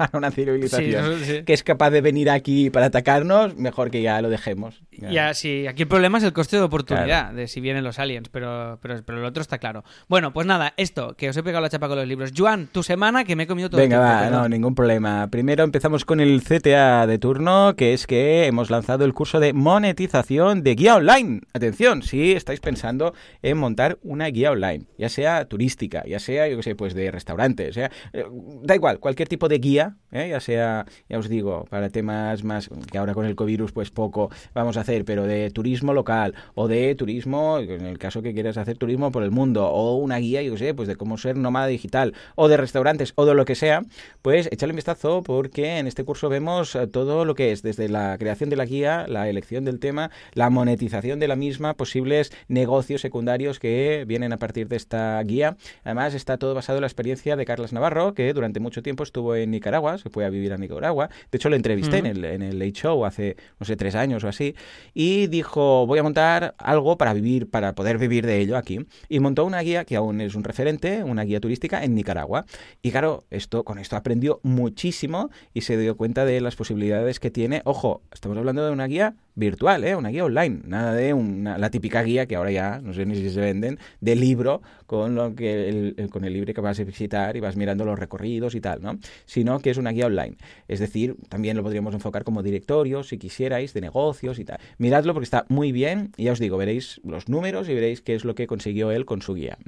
S2: para una civilización
S1: Sí, sí.
S2: que es capaz de venir aquí para atacarnos, mejor que ya lo dejemos.
S1: Ya, sí, aquí el problema es el coste de oportunidad de si vienen los aliens, pero, pero, pero el otro está claro. Bueno, pues nada, esto, que os he pegado la chapa con los libros. Joan, tu semana que me he comido todo
S2: Venga,
S1: el tiempo,
S2: va,
S1: perdón.
S2: no, ningún problema. Primero empezamos con el CTA de turno, que es que hemos lanzado el curso de monetización de guía online. Atención, si estáis pensando en montar una guía online, ya sea turística, ya sea, yo qué sé, pues de restaurantes, sea, eh, da igual, cualquier tipo de guía, ¿eh? ya sea, ya os digo, para temas más, que ahora con el COVID pues poco vamos a hacer, pero de turismo local o de turismo, en el caso que quieras hacer turismo por el mundo, o una guía, yo sé, pues de cómo ser nómada digital, o de restaurantes, o de lo que sea, pues échale un vistazo porque en este curso vemos eh, todo lo que es, desde la creación de la guía, la elección del tema, la monetización de la misma, posibles negocios secundarios que vienen a partir de esta guía. Además, está todo basado en la experiencia de Carlos Navarro, que durante mucho tiempo estuvo en Nicaragua, se fue a vivir a Nicaragua. De hecho, lo entrevisté en, el, en el Late Show hace, no sé, tres años o así, y dijo, voy a montar algo para vivir, para poder vivir de ello aquí. Y montó una guía que aún es un referente, una guía turística en Nicaragua. Y claro, esto, con esto aprendió muchísimo y se dio cuenta de las posibilidades que tiene. Ojo, estamos hablando de una guía virtual, ¿eh? una guía online, nada de una, la típica guía que ahora ya, no sé ni si se venden, de libro con, lo que el, con el libro que vas a visitar y vas mirando los recorridos y tal, ¿no? Sino que es una guía online. Es decir, también lo podríamos enfocar como directorio, si quisierais, de negocios y tal. Miradlo porque está muy bien y ya os digo, veréis los números y veréis qué es lo que consiguió él con su guía.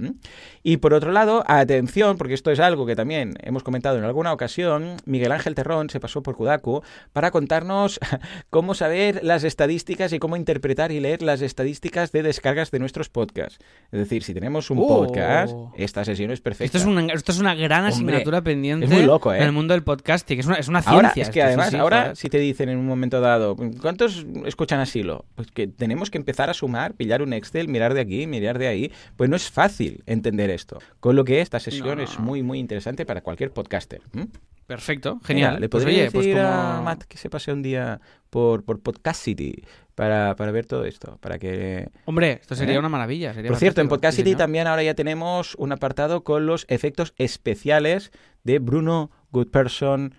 S2: Y por otro lado, atención, porque esto es algo que también hemos comentado en alguna ocasión, Miguel Ángel Terrón se pasó por Kudaku para contarnos cómo saber las estadísticas y cómo interpretar y leer las estadísticas de descargas de nuestros podcasts. Es decir, si tenemos un
S1: Oh.
S2: podcast, esta sesión es perfecta.
S1: Esto es, una, esto es una gran asignatura pendiente
S2: es muy loco, ¿eh?
S1: en el mundo del podcasting. Es una, es una ciencia.
S2: Ahora, es que
S1: esto,
S2: además,
S1: sí,
S2: ahora si te dicen en un momento dado, ¿cuántos escuchan asilo? Pues que tenemos que empezar a sumar, pillar un Excel, mirar de aquí, mirar de ahí. Pues no es fácil entender esto. Con lo que esta sesión
S1: No,
S2: es muy, muy interesante para cualquier podcaster.
S1: Perfecto, genial.
S2: Mira, le
S1: pues
S2: podría
S1: oye, pues
S2: decir
S1: como...
S2: a Matt que se pase un día por, por Podcast City para, para ver todo esto, para que
S1: Hombre, esto sería
S2: ¿Eh?
S1: una maravilla. sería
S2: Por cierto, en. Podcast City también ahora ya tenemos un apartado con los efectos especiales de Bruno Goodperson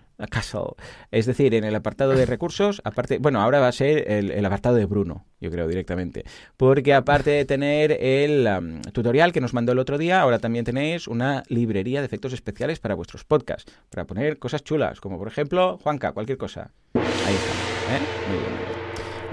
S2: Es decir, en el apartado de recursos, aparte, bueno, ahora va a ser el, apartado de Bruno, yo creo, directamente. Porque aparte de tener el am, tutorial que nos mandó el otro día, ahora también tenéis una librería de efectos especiales para vuestros podcasts, para poner cosas chulas, como por ejemplo, Juanca, cualquier cosa. Ahí está. ¿eh? Muy bien.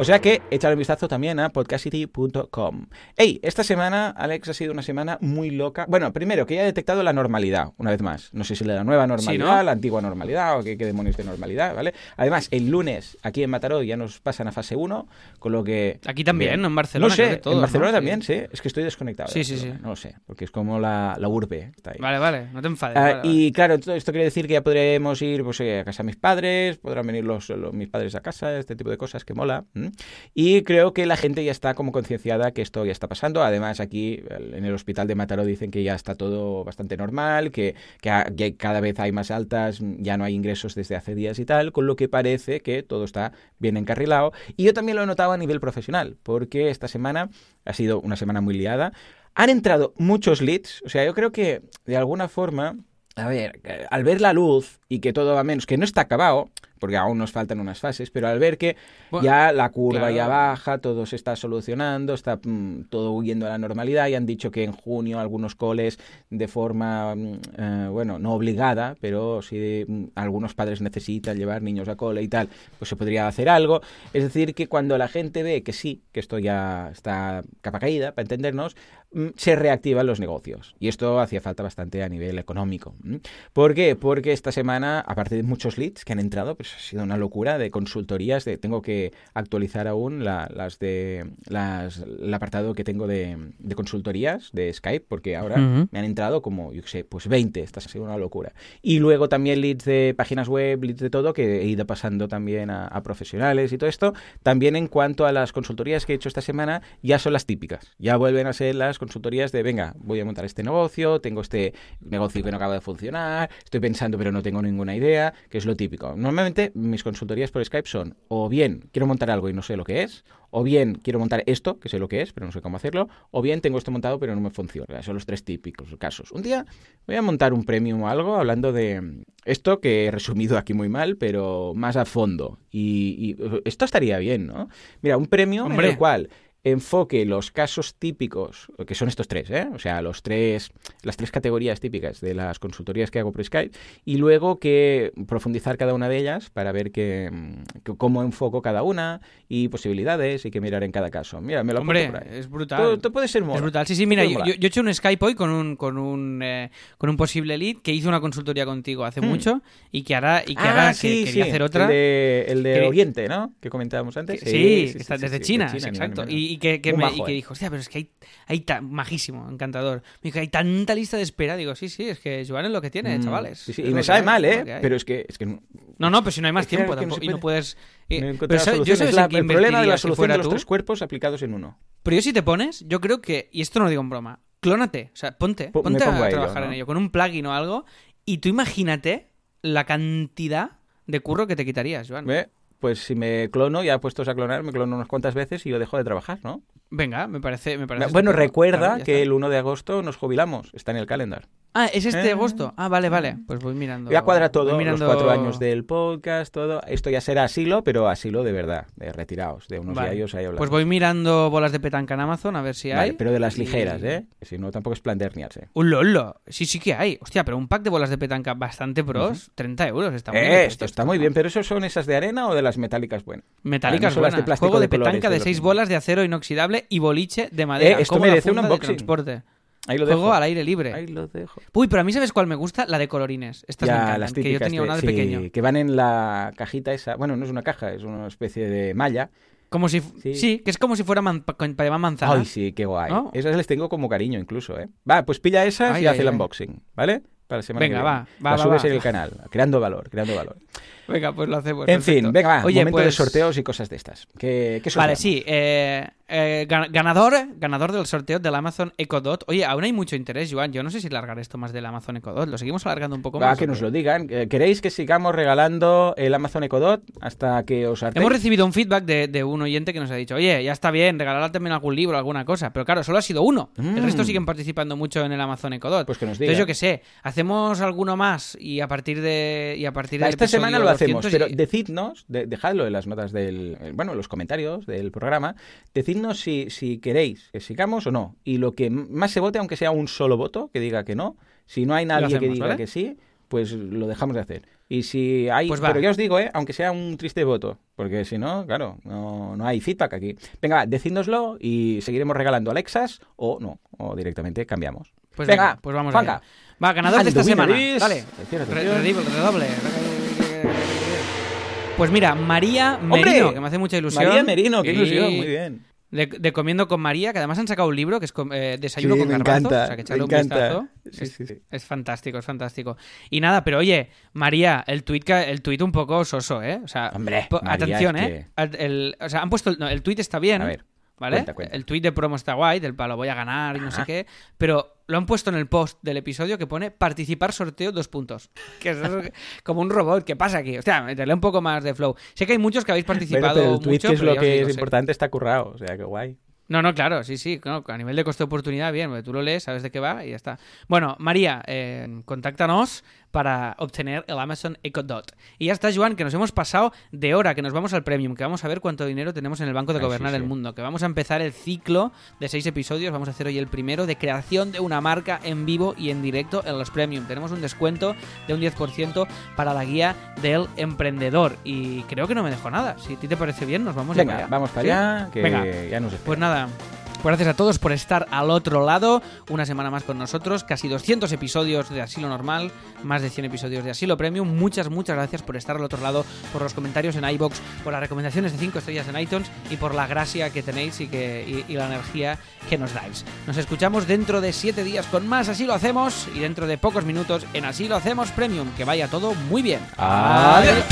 S2: O sea que échale un vistazo también a podcastcity.com. Hey, esta semana, Alex, ha sido una semana muy loca. Bueno, primero, que ya he detectado la normalidad, una vez más. No sé si la nueva normalidad,
S1: ¿no?
S2: la antigua normalidad o qué, qué demonios de normalidad, ¿vale? Además, el lunes aquí en Mataró ya nos pasan a fase 1, con lo que...
S1: Aquí también,
S2: Bien.
S1: ¿no? En Barcelona.
S2: No sé,
S1: todos,
S2: en Barcelona
S1: ¿no?
S2: también,
S1: Sí.
S2: sí. Es que estoy desconectado. de
S1: Sí, sí, sí.
S2: No lo sé, porque es como la, la urbe. que Está ahí.
S1: Vale, vale, no te enfades.
S2: Ah,
S1: vale, vale.
S2: y claro, esto quiere decir que ya podremos ir pues, eh, a casa de mis padres, podrán venir los, los- mis padres a casa, este tipo de cosas que mola. ¿m? Y creo que la gente ya está como concienciada que esto ya está pasando. Además, aquí en el hospital de Mataró dicen que ya está todo bastante normal, que, que cada vez hay más altas, ya no hay ingresos desde hace días y tal, con lo que parece que todo está bien encarrilado. Y yo también lo he notado a nivel profesional, porque esta semana ha sido una semana muy liada. Han entrado muchos leads, o sea, yo creo que de alguna forma, a ver, eh, al ver la luz y que todo va menos, que no está acabado, porque aún nos faltan unas fases, pero al ver que
S1: Bueno,
S2: ya la curva
S1: claro.
S2: ya baja, todo se está solucionando, está mm, todo huyendo a la normalidad y han dicho que en junio algunos coles de forma, mm, eh, bueno, no obligada, pero si mm, algunos padres necesitan llevar niños a cole y tal, pues se podría hacer algo. Es decir, que cuando la gente ve que sí, que esto ya está capa caída, para entendernos, se reactivan los negocios. Y esto hacía falta bastante a nivel económico. ¿Por qué? Porque esta semana, aparte de muchos leads que han entrado, pues ha sido una locura de consultorías. De, tengo que actualizar aún la- las de las, el apartado que tengo de, de consultorías de Skype, porque ahora me han entrado como, yo qué sé, pues 20. Esta ha sido una locura. Y luego también leads de páginas web, leads de todo, que he ido pasando también a, a profesionales y todo esto. También en cuanto a las consultorías que he hecho esta semana, ya son las típicas. Ya vuelven a ser las consultorías de, venga, voy a montar este negocio, tengo este negocio que no acaba de funcionar, estoy pensando pero no tengo ninguna idea, que es lo típico. Normalmente mis consultorías por Skype son, o bien quiero montar algo y no sé lo que es, o bien quiero montar esto, que sé lo que es, pero no sé cómo hacerlo, o bien tengo esto montado pero no me funciona. Son los tres típicos casos. Un día voy a montar un premium o algo hablando de esto que he resumido aquí muy mal, pero más a fondo. Y, y, esto estaría bien, ¿no? Mira, un premium en
S1: Hombre.
S2: el cual enfoque los casos típicos, que son estos tres, ¿eh? O sea, los tres, las tres categorías típicas de las consultorías que hago por Skype, y luego que profundizar cada una de ellas para ver que, mm, que- cómo enfoco cada una y posibilidades y que mirar en cada caso. Mira, me lo
S1: Hombre,
S2: por ahí.
S1: es brutal.
S2: Todo, todo puede ser mola.
S1: Es brutal. Sí, sí, mira, yo, yo- he hecho un Skype hoy con un, con un, eh, con un posible lead que hizo una consultoría contigo hace
S2: Mm.
S1: mucho y que ahora, y que
S2: Ah,
S1: ahora
S2: sí,
S1: que quería
S2: sí,
S1: hacer otra.
S2: El de, el de Oriente, ¿no? Que comentábamos antes.
S1: Que- sí, está desde China,
S2: ni
S1: exacto.
S2: más ni menos.
S1: Y, y que, que me, y que
S2: eh.
S1: dijo, hostia, pero es que hay, hay majísimo, encantador. Me dijo, hay tanta lista de espera. Digo, sí, sí, es que Joan es lo que tiene,
S2: Mm,
S1: chavales.
S2: sí, sí,
S1: Es
S2: Y me sabe
S1: hay,
S2: mal, ¿eh? Pero es que, es que no
S1: No, no, pero si no hay más
S2: Es
S1: tiempo
S2: no- no
S1: tampoco, y no
S2: puede-
S1: puedes... eh,
S2: encontrado
S1: pero ¿sabes- yo sabes
S2: La- el problema de la
S1: invertiría si
S2: solución de los
S1: tú?
S2: tres cuerpos aplicados en uno.
S1: Pero yo si te pones, yo creo que, y esto no lo digo en broma, clónate, o sea, ponte, ponte a
S2: a ello,
S1: trabajar
S2: ¿no?
S1: en ello, con un plugin o algo, y tú imagínate la cantidad de curro que te quitarías, Joan.
S2: ¿Ve? Pues si me clono, ya puestos a clonar, me clono unas cuantas veces y yo dejo de trabajar, ¿no?
S1: Venga, me parece, me parece
S2: bueno, recuerda
S1: Claro,
S2: que
S1: está.
S2: el 1 de agosto nos jubilamos. Está en el calendar.
S1: Ah, ¿es este
S2: Eh.
S1: agosto? Ah, vale, vale. Pues voy mirando.
S2: Ya cuadra todo,
S1: voy mirando-
S2: los cuatro años del podcast, todo. Esto ya será asilo, pero asilo de verdad, de retirados, de unos
S1: Vale.
S2: ahí hablando.
S1: Pues voy mirando bolas de petanca en Amazon a ver si hay.
S2: Vale, pero de las ligeras, ¿eh? Si no, tampoco es plan de herniarse.
S1: Un lolo. Sí, sí que hay. Hostia, pero un pack de bolas de petanca bastante pros, 30 euros. Está muy bien.
S2: Eh, esto está muy bien, pero ¿eso son esas de arena o de las metálicas buenas?
S1: Metálicas
S2: Ah, no son las de
S1: buenas.
S2: plástico
S1: Juego de, petanca
S2: de
S1: de
S2: los
S1: 6
S2: niños.
S1: bolas de acero inoxidable y boliche de madera.
S2: Eh, esto merece un
S1: funda
S2: unboxing.
S1: transporte.
S2: Ahí lo dejo.
S1: Juego al aire libre.
S2: Ahí lo dejo.
S1: Uy, pero a mí sabes cuál me gusta? La de colorines. Estas me
S2: Ya,
S1: encantan,
S2: las
S1: que yo tenía una de
S2: sí,
S1: pequeño.
S2: que van en la cajita esa. Bueno, no es una caja, es una especie de malla
S1: Como si... Sí.
S2: Sí.
S1: que es como si fuera man- pa- para llamar manzana.
S2: Ay, sí, qué guay.
S1: ¿No?
S2: Esas les tengo como cariño incluso, ¿eh? Va, pues pilla esas
S1: Ay,
S2: y
S1: ay,
S2: haz el
S1: ay.
S2: unboxing, ¿vale? Para la semana
S1: Venga,
S2: que
S1: va,
S2: viene.
S1: va,
S2: La
S1: va,
S2: subes
S1: va.
S2: en el canal, creando valor, creando valor.
S1: Venga, pues lo hacemos.
S2: en
S1: perfecto.
S2: fin, venga, va,
S1: Oye,
S2: momento de
S1: pues-
S2: sorteos y cosas de estas. ¿Qué, qué
S1: Vale, sí. eh, eh, gan- ganador, ganador del sorteo del Amazon Echo Dot. Oye, aún hay mucho interés, Joan. Yo no sé si largar esto más del Amazon Echo Dot. ¿Lo seguimos alargando un poco
S2: Va,
S1: más?
S2: que
S1: o
S2: nos lo digan. Eh, ¿Queréis que sigamos regalando el Amazon Echo Dot hasta que os hartéis?
S1: Hemos recibido un feedback de, de un oyente que nos ha dicho, oye, ya está bien, regalar también algún libro, alguna cosa. Pero claro, solo ha sido uno. El
S2: Mm.
S1: resto siguen participando mucho en el Amazon Echo Dot.
S2: Pues que nos digan.
S1: Entonces yo qué sé, hacemos alguno más y a partir de y a partir del
S2: esta semana lo hacemos,
S1: 200
S2: pero
S1: y-
S2: decidnos, de- dejadlo en las notas del, eh, bueno, en los comentarios del programa, decidnos si, si queréis que sigamos o no. Y lo que más se vote, aunque sea un solo voto, que diga que no, si no hay nadie que diga
S1: ¿vale?
S2: que sí, pues lo dejamos de hacer. Y si hay,
S1: Pues
S2: pero ya os digo, ¿eh? aunque sea un triste voto, porque si no, claro, no, no hay feedback aquí. Venga, va, decídnoslo y seguiremos regalando Alexas o no, o directamente cambiamos.
S1: Pues
S2: venga,
S1: venga, pues vamos
S2: Juanca.
S1: allá. Va, ganador
S2: And
S1: de esta semana.
S2: is-
S1: Dale. Redoble. Pues mira, María
S2: ¡Hombre!
S1: Merino, que me hace mucha ilusión.
S2: María Merino, qué
S1: Y
S2: ilusión, muy bien.
S1: De, de Comiendo con María, que además han sacado un libro que es eh, Desayuno
S2: Sí,
S1: con
S2: me
S1: garbanzos.
S2: encanta,
S1: o sea, que echarle un
S2: encanta.
S1: vistazo.
S2: Sí,
S1: es,
S2: sí, sí.
S1: es fantástico, es fantástico. Y nada, pero oye, María, el tuit, el tuit un poco soso, ¿eh? O sea,
S2: Hombre,
S1: po-
S2: María,
S1: atención,
S2: es
S1: ¿eh? El- o sea, han puesto... el- no, el tuit está bien,
S2: A ver,
S1: ¿vale?
S2: cuenta, cuenta.
S1: El tuit de promo está guay, del palo voy a ganar y no sé qué, pero lo han puesto en el post del episodio que pone participar sorteo dos puntos. Que es como un robot, ¿qué pasa aquí? O sea, meterle un poco más de flow. Sé que hay muchos que habéis
S2: Bueno,
S1: participado
S2: pero el tweet
S1: mucho,
S2: que es lo que
S1: digo,
S2: es
S1: sé-
S2: importante está currado, o sea, que guay.
S1: No, no, claro, sí, sí. no, a nivel de coste de oportunidad, bien, porque tú lo lees, sabes de qué va y ya está. Bueno, María, eh, contáctanos para obtener el Amazon Echo Dot. Y ya está, Joan, que nos hemos pasado de hora, que nos vamos al Premium, que vamos a ver cuánto dinero tenemos en el Banco de
S2: Ay, sí,
S1: Gobernar
S2: sí.
S1: el Mundo, que vamos a empezar el ciclo de seis episodios, vamos a hacer hoy el primero de creación de una marca en vivo y en directo en los Premium. Tenemos un descuento de un 10% para la guía del emprendedor. Y creo que no me dejo nada. Si a ti te parece bien, nos vamos
S2: Venga,
S1: allá.
S2: vamos para
S1: ¿Sí?
S2: allá, que
S1: Venga.
S2: ya nos espera.
S1: Pues nada, pues gracias a todos por estar al otro lado, una semana más con nosotros, casi 200 episodios de Asilo Normal, más de 100 episodios de Asilo Premium. Muchas, muchas gracias por estar al otro lado, por los comentarios en iBox, por las recomendaciones de 5 estrellas en iTunes y por la gracia que tenéis y, que, y, y la energía que nos dais. Nos escuchamos dentro de 7 días con más Así lo hacemos y dentro de pocos minutos en Así lo hacemos Premium. Que vaya todo muy bien.
S2: Adiós.